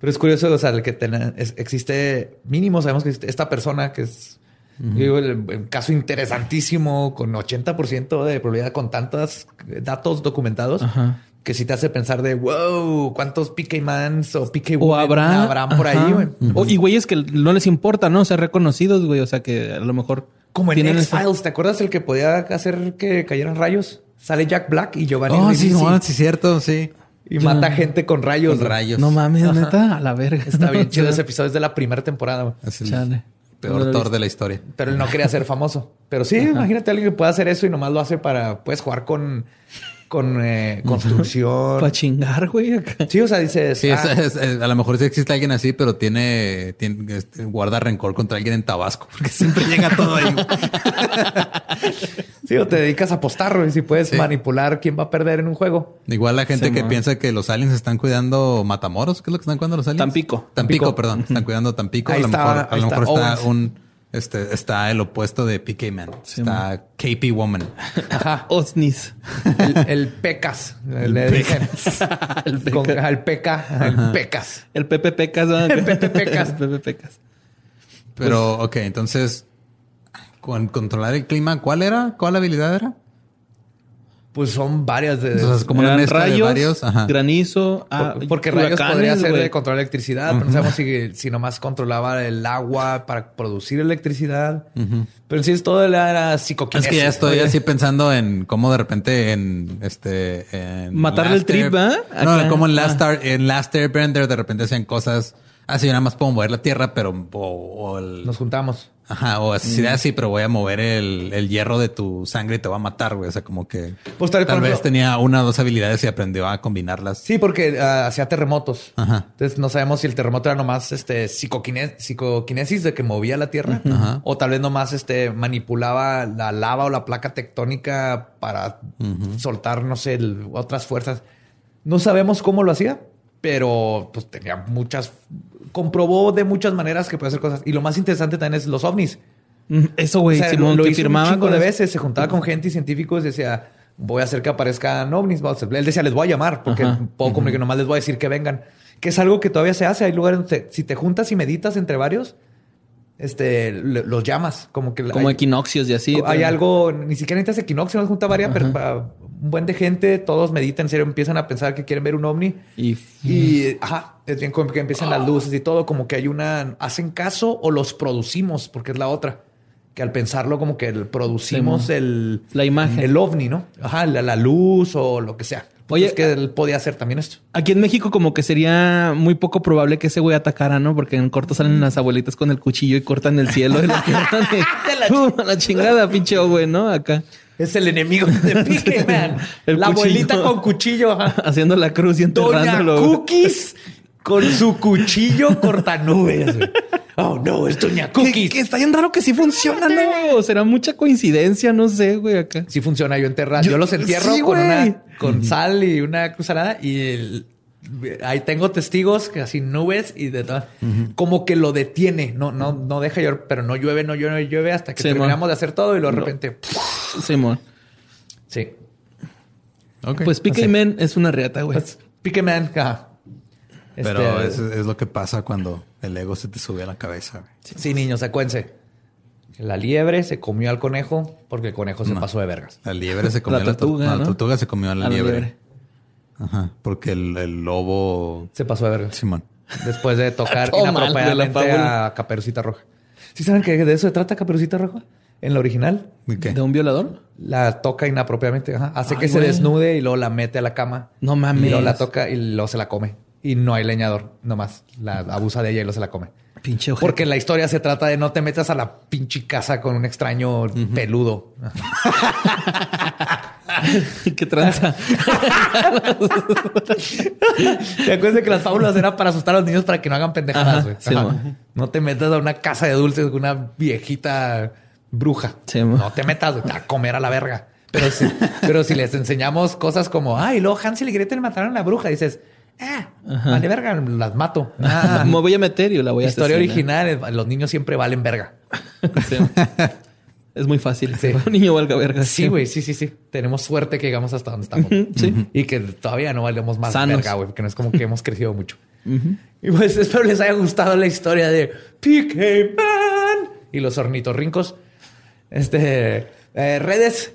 Pero es curioso, o sea, el que ten- es- existe mínimo, sabemos que existe esta persona que es, yo digo, el, el caso interesantísimo con 80% de probabilidad con tantos datos documentados
Ajá.
Que sí te hace pensar de wow, cuántos PK Mans o PK
O habrá.
habrán por
ajá.
ahí, güey.
O- y güeyes que no les importa, ¿no? Ser reconocidos, güey. O sea, que a lo mejor.
Como en X-Files, ¿te acuerdas el que podía hacer que cayeran rayos? Sale Jack Black y Giovanni
Oh, sí, no, sí, cierto, sí.
y mata gente con rayos.
Con rayos.
No mames,
Ajá.
neta, a la verga.
Está bien chido ese episodio, es de la primera temporada. güey.
Es el
Chale.
peor
No
Thor de la historia.
Pero él no quería ser famoso. Pero sí, imagínate a alguien que pueda hacer eso y nomás lo hace para, puedes jugar con, con eh, construcción.
Para chingar, güey. acá.
Sí, o sea, dices,
Sí,
ah,
es- es- a lo mejor sí existe alguien así, pero tiene, tiene este, guarda rencor contra alguien en Tabasco, porque siempre llega todo ahí.
sí, o te dedicas a apostar, güey, si puedes
Sí.
manipular quién va a perder en un juego.
Igual la gente
Sí,
que piensa que los aliens están cuidando Matamoros, ¿qué es lo que están cuidando los aliens?
Tampico.
Tampico,
Tampico.
perdón. Están cuidando Tampico.
Ahí
a lo
está,
mejor, a
ahí
lo
está
mejor está
Owens.
un este está el opuesto de PK Man.
Sí,
está KP Woman.
Ajá.
Osnis.
El, el pecas. le
el,
Con,
peca-
el peca, el pecas.
el Pepe Pecas. ¿no?
El Pepe Pecas.
El Pepe Pecas.
Pero, ok, entonces, con controlar el clima, ¿cuál era? ¿Cuál habilidad era?
Pues son varias de.
O sea, es como una
Eran
mezcla de
rayos,
varios. Ajá.
granizo, ah,
Por- porque rayos podría ser de controlar electricidad, pero no sabemos si, si nomás controlaba el agua para producir electricidad. Pero sí es todo era, era
Es
psicoquinesis.
que ya estoy
¿no?
así pensando en cómo de repente en este en
Matarle el trip, ¿ah?
No, como en Last,
Ah.
Air- en Last Airbender de repente hacían cosas así, nada más puedo mover la tierra, pero o, o el-
Nos juntamos.
ajá, o así de así, pero voy a mover el, el hierro de tu sangre y te va a matar, güey. O sea, como que
Pues tal-
tal vez
ejemplo-
tenía una o dos habilidades y aprendió a combinarlas.
Sí, porque ah, hacía terremotos.
Ajá.
Entonces no sabemos si el terremoto era nomás este psicoquine- psicoquinesis de que movía la tierra
Ajá.
o tal vez nomás este manipulaba la lava o la placa tectónica para soltar, no sé, el- otras fuerzas. No sabemos cómo lo hacía, pero pues tenía muchas, comprobó de muchas maneras que puede hacer cosas. Y lo más interesante también es los ovnis.
Mm, Eso, güey,
O sea,
Simón,
lo hizo
firmaba
un chingo
con
de veces, se juntaba con gente y científicos y decía, voy a hacer que aparezcan ovnis. Él decía, les voy a llamar porque
Ajá.
puedo como que nomás les voy a decir que vengan. Que es algo que todavía se hace. Hay lugares donde si te juntas y meditas entre varios, este, los llamas. Como que
Como
hay,
equinoccios y así.
hay
pero-
algo, ni siquiera necesitas equinoccio, no junta varias, un buen de gente, todos meditan en serio, empiezan a pensar que quieren ver un ovni.
Y
Y, ajá, es bien como que empiezan las luces y todo, como que hay una, hacen caso o los producimos, porque es la otra. Que al pensarlo como que el- producimos
Sí,
el...
La imagen.
El ovni, ¿no? Ajá, la, la luz o lo que sea.
Oye,
es que él podía hacer también esto.
Aquí en México como que sería muy poco probable que ese güey atacara, ¿no? Porque en corto salen las abuelitas con el cuchillo y cortan el cielo y lo quiebran y- ¡Pum! a la chingada, pinche güey, ¿no? Acá
Es el enemigo de Pique, man.
El
la
cuchillo.
abuelita con cuchillo,
haciendo la cruz y
Doña
enterrándolo. güey.
Cookies con su cuchillo cortanubes. güey. Oh, no, es Doña Cookies.
que está bien raro que sí funciona, ¿no? Será mucha coincidencia, no sé, güey, acá.
Sí funciona, yo enterrar. Yo,
Yo-
los entierro
sí,
con
güey.
una con sal y una cruzarada y el- ahí tengo testigos que así nubes y de todo. Como que lo detiene, no, no, no deja llover, pero no llueve, no llueve, no llueve hasta que
Sí,
terminamos de hacer todo y luego de
No.
repente.
Simón.
Sí.
Pues
así.
Men es una reata, güey.
Pues, Pique Man, ajá.
Pero
Este,
es, es lo que pasa cuando el ego se te sube a la cabeza. güey.
Sí, niños, acuérdense. La liebre se comió al conejo porque el conejo se
No.
pasó de vergas.
La liebre se comió
La
a la, to-
tortuga,
no, la tortuga se comió a la,
A la
liebre. Ajá. Porque el, el lobo.
Se pasó de vergas.
Simón.
Después de tocar inapropiadamente
fábula.
a Caperucita Roja. ¿Sí saben que de eso se trata Caperucita Roja? En la original.
¿De qué?
¿De un violador?
La toca inapropiadamente. ajá. Hace
Ay,
que se desnude y luego la mete a la cama.
No mames.
Y luego la toca y luego se la come. Y no hay leñador, nomás. La abusa de ella y luego se la come.
Pinche ojete.
Porque la historia se trata de no te metas a la pinche casa con un extraño peludo.
¿Qué tranza?
¿Te acuerdas que las fábulas eran para asustar a los niños para que no hagan pendejadas?
Ajá, sí,
no te metas a una casa de dulces con una viejita bruja.
Sí,
no te metas a comer a la verga. Pero si, pero si les enseñamos cosas como, ay, luego Hansel y Gretel mataron a la bruja, dices, ah, vale verga, las mato. Ah,
Me voy a meter y la voy a
historia
asesinar.
original, eh, los niños siempre valen verga.
Sí. Es muy fácil.
Sí.
Un niño valga verga.
Sí, güey, sí, sí, sí. Tenemos suerte que llegamos hasta donde estamos.
Sí.
Y que todavía no valemos más
Sanos.
verga, güey, porque no es como que hemos crecido mucho. Y pues espero les haya gustado la historia de PK Man y los ornitorrincos. Este, eh, redes.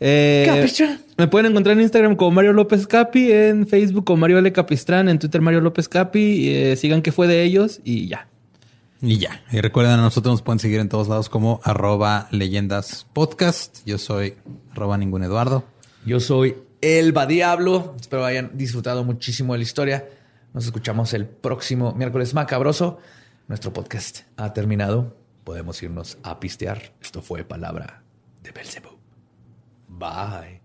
Eh,
Capistrán.
me pueden encontrar en Instagram como Mario López Capi, en Facebook como Mario L. Capistrán, en Twitter Mario López Capi. eh, sigan que fue de ellos y ya.
Y ya. Y recuerden, a nosotros nos pueden seguir en todos lados como arroba leyendas podcast. Yo soy arroba ningún Eduardo.
Yo soy Elba Diablo. Espero hayan disfrutado muchísimo de la historia. Nos escuchamos el próximo miércoles macabroso. Nuestro podcast ha terminado. Podemos irnos a pistear. Esto fue Palabra de Belzebub. Bye.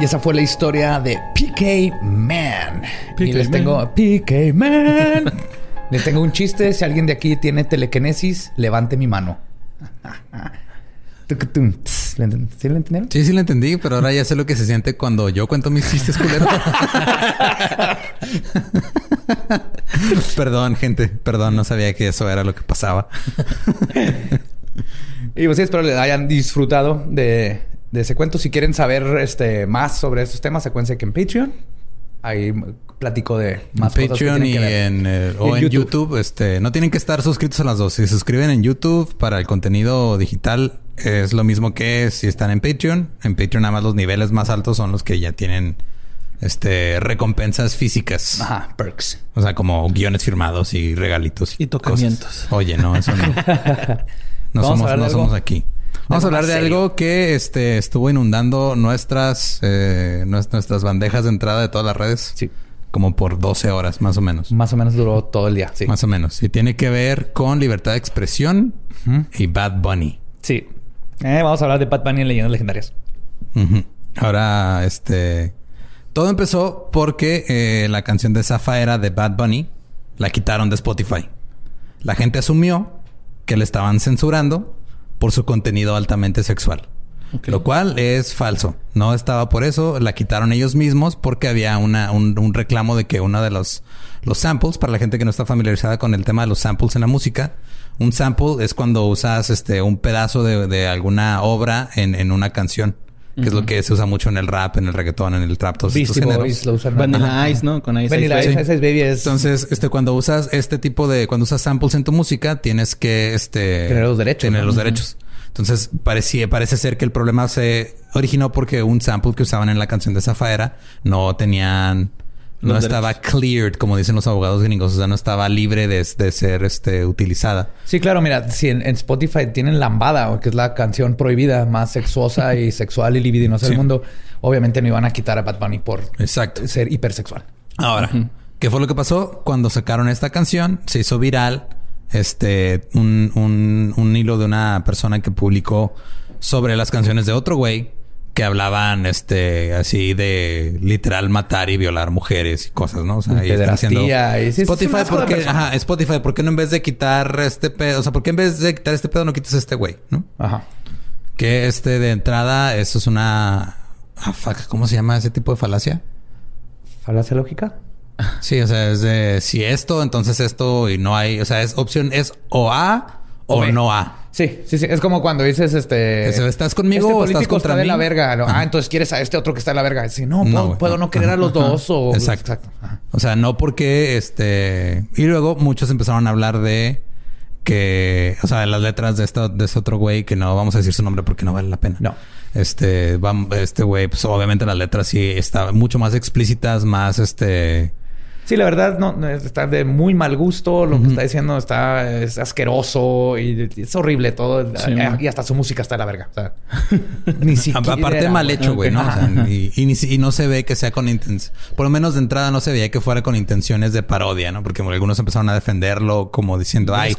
Y esa fue la historia de PK Man. y
PK
les
Man.
tengo PK Man. les tengo un chiste. Si alguien de aquí tiene telequinesis, levante mi mano. Tucutum, tss. ¿Le enten- ¿Sí lo entendieron?
Sí, sí lo entendí, pero ahora ya sé lo que se siente cuando yo cuento mis chistes culeros. perdón, gente. Perdón, no sabía que eso era lo que pasaba.
Y pues sí, espero les hayan disfrutado de, de ese cuento. Si quieren saber este, más sobre estos temas, acuérdense que en Patreon ahí platico de más
en
cosas
Patreon y
que ver.
en, eh,
Y
o
en
en
YouTube.
YouTube. este, no tienen que estar suscritos a las dos. Si se suscriben en YouTube para el contenido digital, es lo mismo que si están en Patreon. En Patreon nada más los niveles más altos son los que ya tienen este recompensas físicas.
Ajá, perks.
O sea, como guiones firmados y regalitos.
Y tocamientos.
cosas. Oye, no, eso no. No somos, no somos aquí. Vamos a hablar de
serio.
algo que este estuvo inundando nuestras eh, nues- nuestras bandejas de entrada de todas las redes.
Sí.
Como por 12 horas, más o menos.
Más o menos duró todo el día. Sí.
Más o menos. Y tiene que ver con libertad de expresión y Bad Bunny.
Sí. Eh, vamos a hablar de Bad Bunny en Leyendas Legendarias.
Ahora, este. Todo empezó porque eh, la canción de Zafa era de Bad Bunny La quitaron de Spotify. La gente asumió que le estaban censurando por su contenido altamente sexual. Lo cual es falso. No estaba por eso. La quitaron ellos mismos porque había una, un, reclamo de que uno de los, los samples, para la gente que no está familiarizada con el tema de los samples en la música, un sample es cuando usas este un pedazo de, alguna obra en, en una canción que es lo que se usa mucho en el rap, en el reggaetón, en el trap, todos estos géneros.
lo usan Vanilla Ice, ¿no?
Con Ice Vanilla Ice, Ice, Baby es... Entonces, este, cuando usas este tipo de... Cuando usas samples en tu música, tienes que, este...
Tener los derechos.
Tener los derechos. Entonces, parecía, parece ser que el problema se originó porque un sample que usaban en la canción de Zafaera no tenían no estaba cleared, como dicen los abogados gringos, o sea, no estaba libre de, ser este, utilizada.
Sí, claro, mira, si en, Spotify tienen Lambada, que es la canción prohibida más sexuosa y sexual y libidinosa del mundo, obviamente no iban a quitar a Bad Bunny por ser hipersexual.
Ahora, ¿qué fue lo que pasó? Cuando sacaron esta canción, se hizo viral este un, un, un hilo de una persona que publicó sobre las canciones de otro güey que hablaban este así de literal matar y violar mujeres y cosas, ¿no? O sea,
y están haciendo
Spotify porque ajá, Spotify, ¿por qué no en vez de quitar este pedo, o sea, por qué en vez de quitar este pedo no quitas este güey, ¿no? Ajá. Que este de entrada eso es una ah, ¿cómo se llama ese tipo de falacia?
¿Falacia lógica?
Sí, o sea, es de si esto, entonces esto y no hay, o sea, es opción es o A o, no A.
Sí, sí, sí. Es como cuando dices, este...
¿Estás conmigo
este
o estás contra
está de la verga. Ah, entonces quieres a este otro que está de la verga. Sí, no, puedo no, querer a los dos o...
Exacto. O sea, no porque, este... Y luego muchos empezaron a hablar de que... O sea, de las letras de, esto, de este otro güey que no vamos a decir su nombre porque no vale la pena.
No.
Este, este güey, pues obviamente las letras sí están mucho más explícitas, más este
Sí, la verdad, no, está de muy mal gusto. Lo que está diciendo está es asqueroso y es horrible todo. y hasta su música está de la verga. O sea,
ni siquiera. Aparte, mal hecho, güey, ¿no? O sea, y, y, no se ve que sea con intención. Por lo menos de entrada no se veía que fuera con intenciones de parodia, ¿no? Porque algunos empezaron a defenderlo como diciendo, ay,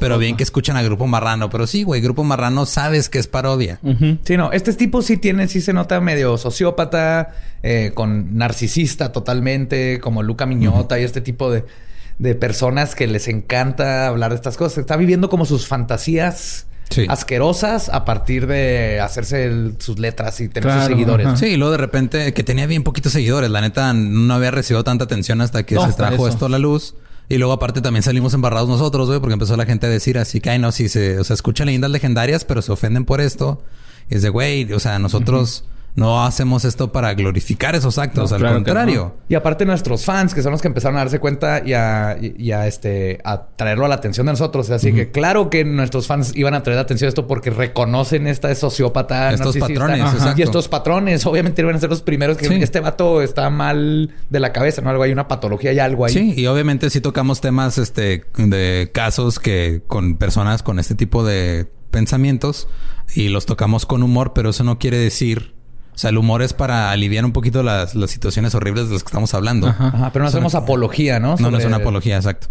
pero bien que escuchan a Grupo Marrano. Pero sí, güey, Grupo Marrano sabes que es parodia.
Sí, no. Este tipo sí tiene, sí se nota medio sociópata, eh, con narcisista totalmente, como Luca Miñón y este tipo de, personas que les encanta hablar de estas cosas. Está viviendo como sus fantasías. asquerosas a partir de hacerse sus letras y tener sus seguidores.
Sí, y luego de repente que tenía bien poquitos seguidores. La neta no había recibido tanta atención hasta que se trajo esto a la luz. Y luego aparte también salimos embarrados nosotros, güey, porque empezó la gente a decir así que, ay, no, sí, se, o sea, escuchan leyendas legendarias, pero se ofenden por esto. Y es de, güey, o sea, nosotros... No hacemos esto para glorificar esos actos, al contrario.
Y aparte nuestros fans, que son los que empezaron a darse cuenta y a, este a traerlo a la atención de nosotros. Así que claro que nuestros fans iban a traer atención a esto porque reconocen esta sociópata.
Estos patrones,
Y estos patrones, obviamente, iban a ser los primeros que este vato está mal de la cabeza, ¿no? Algo hay una patología y algo ahí.
Sí, y obviamente sí tocamos temas este de casos que con personas con este tipo de pensamientos y los tocamos con humor, pero eso no quiere decir o sea, el humor es para aliviar un poquito las, las situaciones horribles de las que estamos hablando.
Ajá, pero no hacemos apología, ¿no?
No, no es una apología, exacto.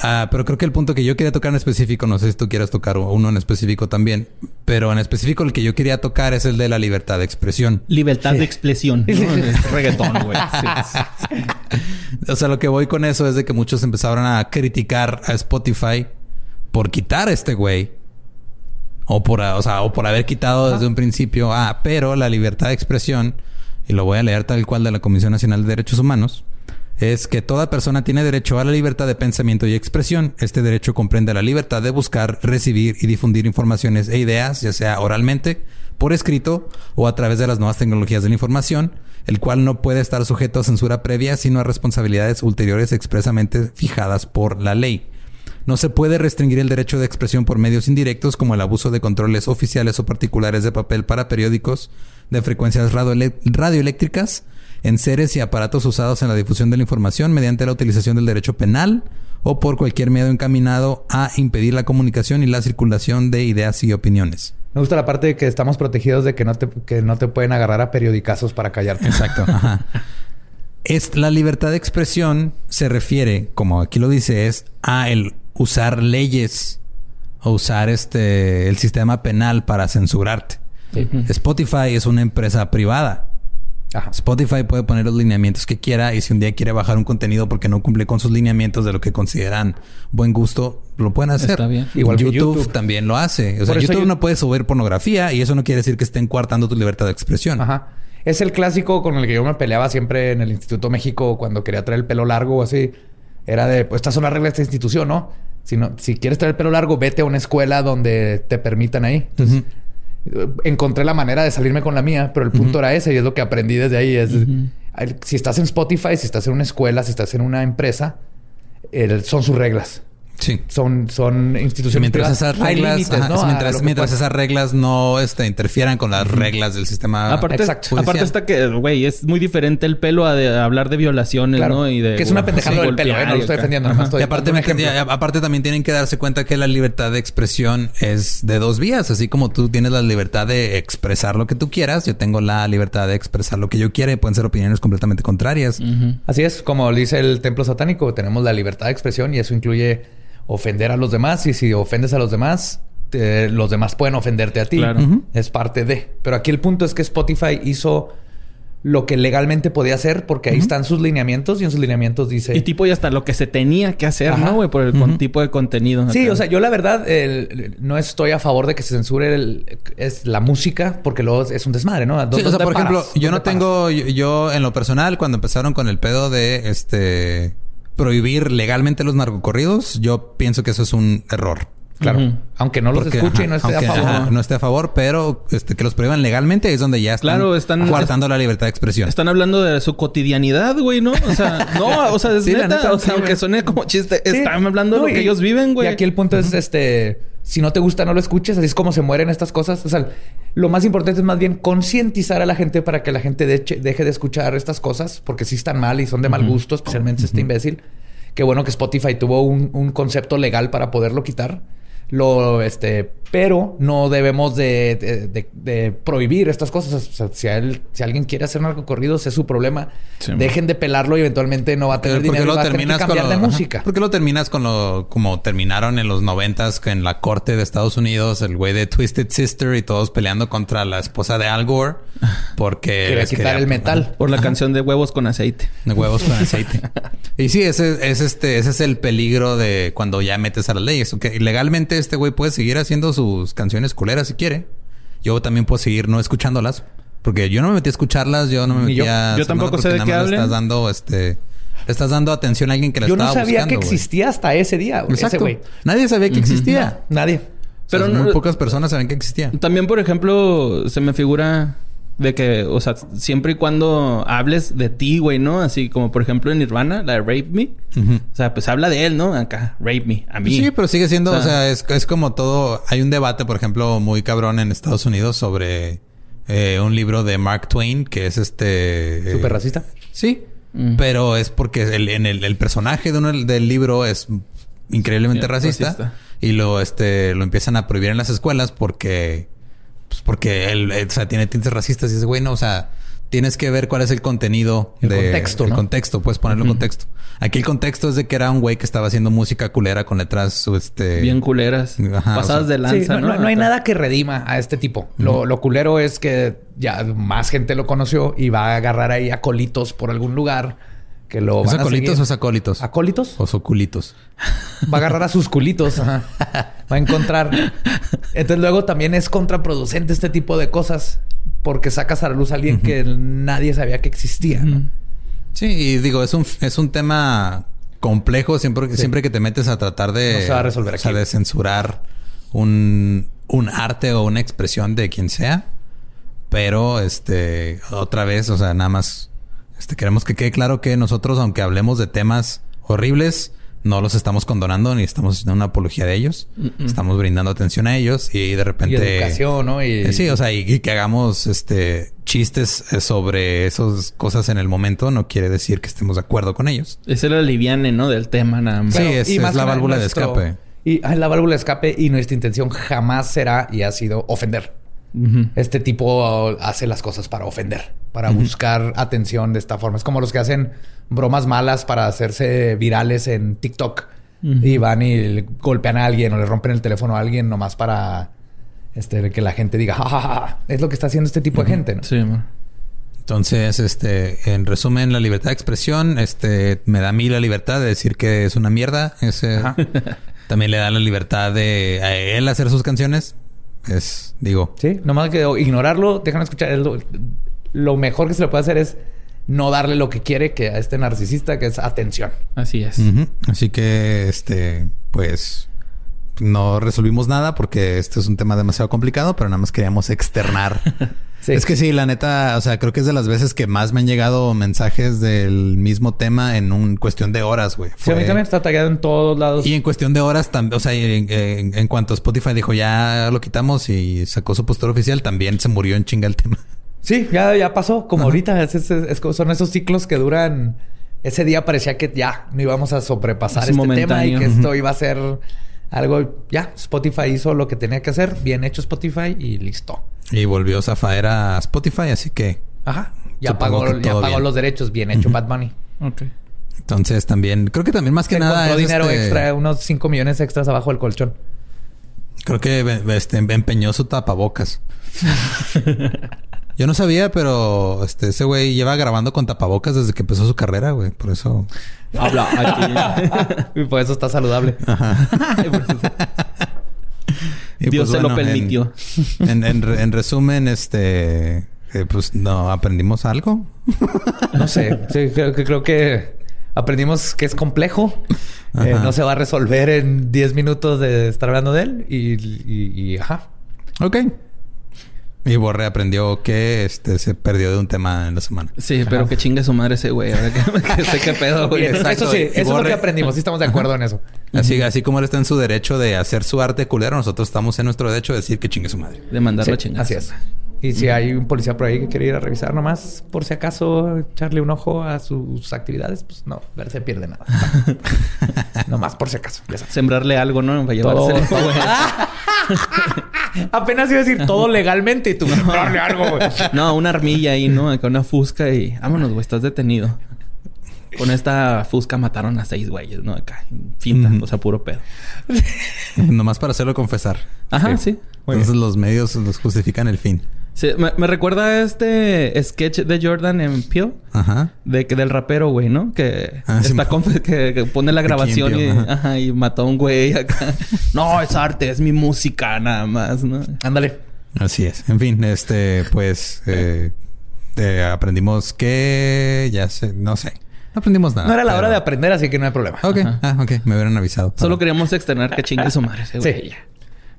Ah, pero creo que el punto que yo quería tocar en específico, no sé si tú quieras tocar uno en específico también, pero en específico el que yo quería tocar es el de la libertad de expresión.
Libertad de expresión. ¿no? reggaetón, güey.
o sea, lo que voy con eso es de que muchos empezaron a criticar a Spotify por quitar a este güey o por, o sea, o por haber quitado desde un principio, ah, pero la libertad de expresión, y lo voy a leer tal cual de la Comisión Nacional de Derechos Humanos, es que toda persona tiene derecho a la libertad de pensamiento y expresión. Este derecho comprende la libertad de buscar, recibir y difundir informaciones e ideas, ya sea oralmente, por escrito o a través de las nuevas tecnologías de la información, el cual no puede estar sujeto a censura previa, sino a responsabilidades ulteriores expresamente fijadas por la ley. No se puede restringir el derecho de expresión por medios indirectos como el abuso de controles oficiales o particulares de papel para periódicos de frecuencias radioeléctricas en seres y aparatos usados en la difusión de la información mediante la utilización del derecho penal o por cualquier medio encaminado a impedir la comunicación y la circulación de ideas y opiniones.
Me gusta la parte de que estamos protegidos de que no te, que no te pueden agarrar a periodicazos para callarte.
Exacto. Es, la libertad de expresión se refiere, como aquí lo dice, es a el usar leyes o usar este el sistema penal para censurarte. Spotify es una empresa privada. Ajá. Spotify puede poner los lineamientos que quiera y si un día quiere bajar un contenido porque no cumple con sus lineamientos de lo que consideran buen gusto, lo pueden hacer.
Está bien.
Igual YouTube, YouTube, también lo hace. O sea, YouTube no puede subir pornografía y eso no quiere decir que estén coartando tu libertad de expresión.
Ajá. Es el clásico con el que yo me peleaba siempre en el Instituto México cuando quería traer el pelo largo o así. Era de, pues estas son las reglas de esta institución, ¿no? Si, no, si quieres traer el pelo largo, vete a una escuela donde te permitan ahí. Entonces, encontré la manera de salirme con la mía, pero el punto era ese y es lo que aprendí desde ahí. Es, Si estás en Spotify, si estás en una escuela, si estás en una empresa, son sus reglas.
Sí.
Son, son instituciones
mientras esas reglas, mientras, esas reglas no este, interfieran con las reglas del sistema.
Aparte, aparte está que, güey, es muy diferente el pelo a, hablar de violaciones, ¿no? Y de,
que es una pendejada del pelo, ¿eh? No lo estoy defendiendo.
y aparte, aparte también tienen que darse cuenta que la libertad de expresión es de dos vías. Así como tú tienes la libertad de expresar lo que tú quieras, yo tengo la libertad de expresar lo que yo quiera y pueden ser opiniones completamente contrarias.
Así es, como dice el templo satánico, tenemos la libertad de expresión y eso incluye ofender a los demás y si ofendes a los demás, los demás pueden ofenderte a ti. Es parte de. Pero aquí el punto es que Spotify hizo lo que legalmente podía hacer porque ahí están sus lineamientos y en sus lineamientos dice...
Y tipo y hasta lo que se tenía que hacer, ¿no, güey? Por el tipo de contenido.
Sí, o sea, yo la verdad no estoy a favor de que se censure es la música porque luego es un desmadre, ¿no?
Sí, o sea, por ejemplo, yo no tengo... yo, en lo personal, cuando empezaron con el pedo de este prohibir legalmente los narcocorridos, yo pienso que eso es un error.
Claro. Aunque no los escuche y no esté a favor.
no esté a favor, pero este, que los prohíban legalmente es donde ya están, claro, están coartando la libertad de expresión.
Están hablando de su cotidianidad, güey, ¿no? O sea, no, o sea, es neta. o sea, aunque suene como chiste, están hablando de lo que ellos viven, güey.
Y aquí el punto es este si no te gusta, no lo escuches. Así es como se mueren estas cosas. O sea, lo más importante es más bien concientizar a la gente para que la gente deje de escuchar estas cosas, porque sí están mal y son de mal gusto, especialmente este imbécil. Qué bueno que Spotify tuvo un, un concepto legal para poderlo quitar. Lo, este, pero no debemos de, prohibir estas cosas. O sea, si, si alguien quiere hacer narcocorridos, es su problema. Dejen de pelarlo y eventualmente no va a tener dinero.
Lo
va
terminas
a cambiar
con
de música.
¿Por qué lo terminas con lo como terminaron en los noventas en la corte de Estados Unidos, el güey de Twisted Sister y todos peleando contra la esposa de Al Gore porque
quería quitar el metal
por la canción de huevos con aceite.
De huevos con aceite. y sí, ese es este, ese es el peligro de cuando ya metes a las leyes. Que legalmente este güey puede seguir haciendo sus canciones culeras si quiere. Yo también puedo seguir no escuchándolas. Porque yo no me metí a escucharlas, yo no me metí
a... Yo tampoco sé de qué hablan.
Estás dando, este... estás dando atención a alguien que la estaba buscando.
Yo no sabía que existía hasta ese día,
Exacto. Nadie sabía que existía.
nadie.
Pero muy pocas personas saben que existía.
También, por ejemplo, se me figura de que, o sea, siempre y cuando hables de ti, güey, ¿no? Así como, por ejemplo, en Nirvana, la de Rape Me. O sea, pues habla de él, ¿no? Acá, Rape Me, a mí.
Sí, pero sigue siendo, o sea, es, es, como todo... Hay un debate, por ejemplo, muy cabrón en Estados Unidos sobre eh, un libro de Mark Twain que es este...
Eh, ¿Súper racista?
Sí. Mm. Pero es porque el, en el, el personaje de un, del libro es increíblemente racista, Y lo, este, lo empiezan a prohibir en las escuelas porque pues porque él, o sea, tiene tintes racistas y dice, güey, no, o sea, tienes que ver cuál es el contenido.
El contexto,
El contexto, puedes ponerlo en contexto. Aquí el contexto es de que era un güey que estaba haciendo música culera con letras, este...
Bien culeras. pasadas de lanza,
¿no? ¿no? hay nada que redima a este tipo. lo, lo, culero es que ya más gente lo conoció y va a agarrar ahí a colitos por algún lugar que lo
van acolitos o acólitos?
¿Acólitos?
O soculitos.
Va a agarrar a sus culitos. Va a encontrar. Entonces luego también es contraproducente este tipo de cosas porque sacas a la luz a alguien que nadie sabía que existía.
Sí, y digo, es un, es un tema complejo siempre, siempre que te metes a tratar de,
resolver
O sea, de censurar un, un arte o una expresión de quien sea. Pero, este, otra vez, o sea, nada más este, queremos que quede claro que nosotros, aunque hablemos de temas horribles, no los estamos condonando ni estamos haciendo una apología de ellos. Estamos brindando atención a ellos y de repente. Y
educación, ¿no? Y...
Eh, sí, o sea, y, que hagamos este chistes eh, sobre esas cosas en el momento no quiere decir que estemos de acuerdo con ellos.
Es el aliviane, ¿no? Del tema, nada más.
Sí, es, la válvula de escape.
Y la válvula de escape y nuestra intención jamás será y ha sido ofender. Este tipo hace las cosas para ofender, para buscar atención de esta forma. Es como los que hacen bromas malas para hacerse virales en TikTok y van y golpean a alguien o le rompen el teléfono a alguien nomás para este, que la gente diga, ja, Es lo que está haciendo este tipo de gente.
Sí,
Entonces, este, en resumen, la libertad de expresión, este, me da a mí la libertad de decir que es una mierda. Ese, también le da la libertad de a él hacer sus canciones. Es, digo.
Sí, nomás que ignorarlo, déjame escuchar. Lo, lo mejor que se le puede hacer es no darle lo que quiere que a este narcisista, que es atención.
Así es.
Así que, este, pues, no resolvimos nada porque este es un tema demasiado complicado, pero nada más queríamos externar. Es que sí, la neta, o sea, creo que es de las veces que más me han llegado mensajes del mismo tema en un cuestión de horas, güey.
Sí, a mí también está tallado en todos lados.
Y en cuestión de horas también, o sea, en, cuanto Spotify dijo ya lo quitamos y sacó su postura oficial, también se murió en chinga el tema.
Sí, ya, ya pasó. Como ahorita, son esos ciclos que duran. Ese día parecía que ya no íbamos a sobrepasar este tema y que esto iba a ser algo, ya, Spotify hizo lo que tenía que hacer, bien hecho Spotify y listo.
Y volvió Zafaer a Spotify, así que...
Ajá, ya pagó, ya pagó los derechos, bien hecho Bad Bunny.
Ok.
Entonces también, creo que también más que Se nada...
dinero este extra, unos 5 millones extras abajo del colchón.
Creo que este, empeñó su tapabocas. Yo no sabía, pero este, ese güey lleva grabando con tapabocas desde que empezó su carrera, güey. Por eso.
Habla aquí. y por eso está saludable.
Dios pues, se lo permitió.
En, resumen, este. Eh, pues no aprendimos algo.
no sé. Sí, creo, creo que aprendimos que es complejo. Eh, no se va a resolver en 10 minutos de estar hablando de él. Y, y, y ajá.
Ok. Y Borre aprendió que este se perdió de un tema en la semana.
Sí, pero que chingue su madre ese güey. Ahora que, sé qué pedo, güey.
Eso sí, eso es lo que aprendimos. Sí estamos de acuerdo en eso.
Así, así como él está en su derecho de hacer su arte culero, nosotros estamos en nuestro derecho de decir que chingue su madre.
De mandarlo a chingar.
Así es. Y si hay un policía por ahí que quiere ir a revisar nomás, por si acaso echarle un ojo a sus actividades, pues no, ver se pierde nada. nomás por si acaso.
Sembrarle algo, ¿no? Para llevarse
Apenas iba a decir todo legalmente y tú sembrarle algo, güey.
No, una armilla ahí, ¿no? Acá una fusca y vámonos, güey, estás detenido. Con esta fusca mataron a seis güeyes, ¿no? Acá, finta, o sea, puro pedo.
Nomás para hacerlo confesar.
Ajá, sí.
Entonces los medios los justifican el fin
me, recuerda este sketch de Jordan en Peel. Ajá. De que del rapero, güey, ¿no? Que ah, está que, pone la grabación y, ajá. y mató a un güey acá. no, es arte, es mi música nada más, ¿no?
Ándale.
Así es. En fin, este, pues eh, aprendimos que ya sé, no sé. No aprendimos nada.
No era la hora de aprender, así que no hay problema.
Ok, ah, ok, me hubieran avisado.
Solo queríamos externar que chingue su madre.
sí.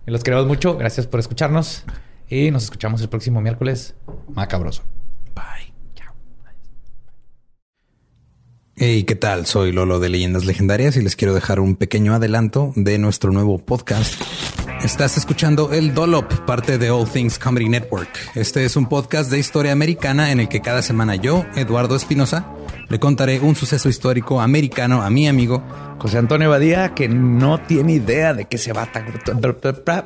Y los queremos mucho. Gracias por escucharnos. Y nos escuchamos el próximo miércoles. Macabroso.
Bye. Chao. Hey, ¿qué tal? Soy Lolo de Leyendas Legendarias y les quiero dejar un pequeño adelanto de nuestro nuevo podcast. Estás escuchando El Dolop, parte de All Things Comedy Network. Este es un podcast de historia americana en el que cada semana yo, Eduardo Espinosa, le contaré un suceso histórico americano a mi amigo
José Antonio Badía, que no tiene idea de qué se va a...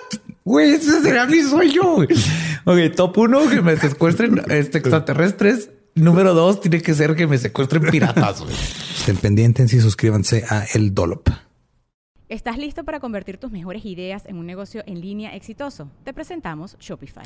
Güey, ese será mi sueño. ok, top uno, que me secuestren este, extraterrestres. Número dos, tiene que ser que me secuestren piratas.
Estén pendientes y suscríbanse a El Dolop.
¿Estás listo para convertir tus mejores ideas en un negocio en línea exitoso? Te presentamos Shopify.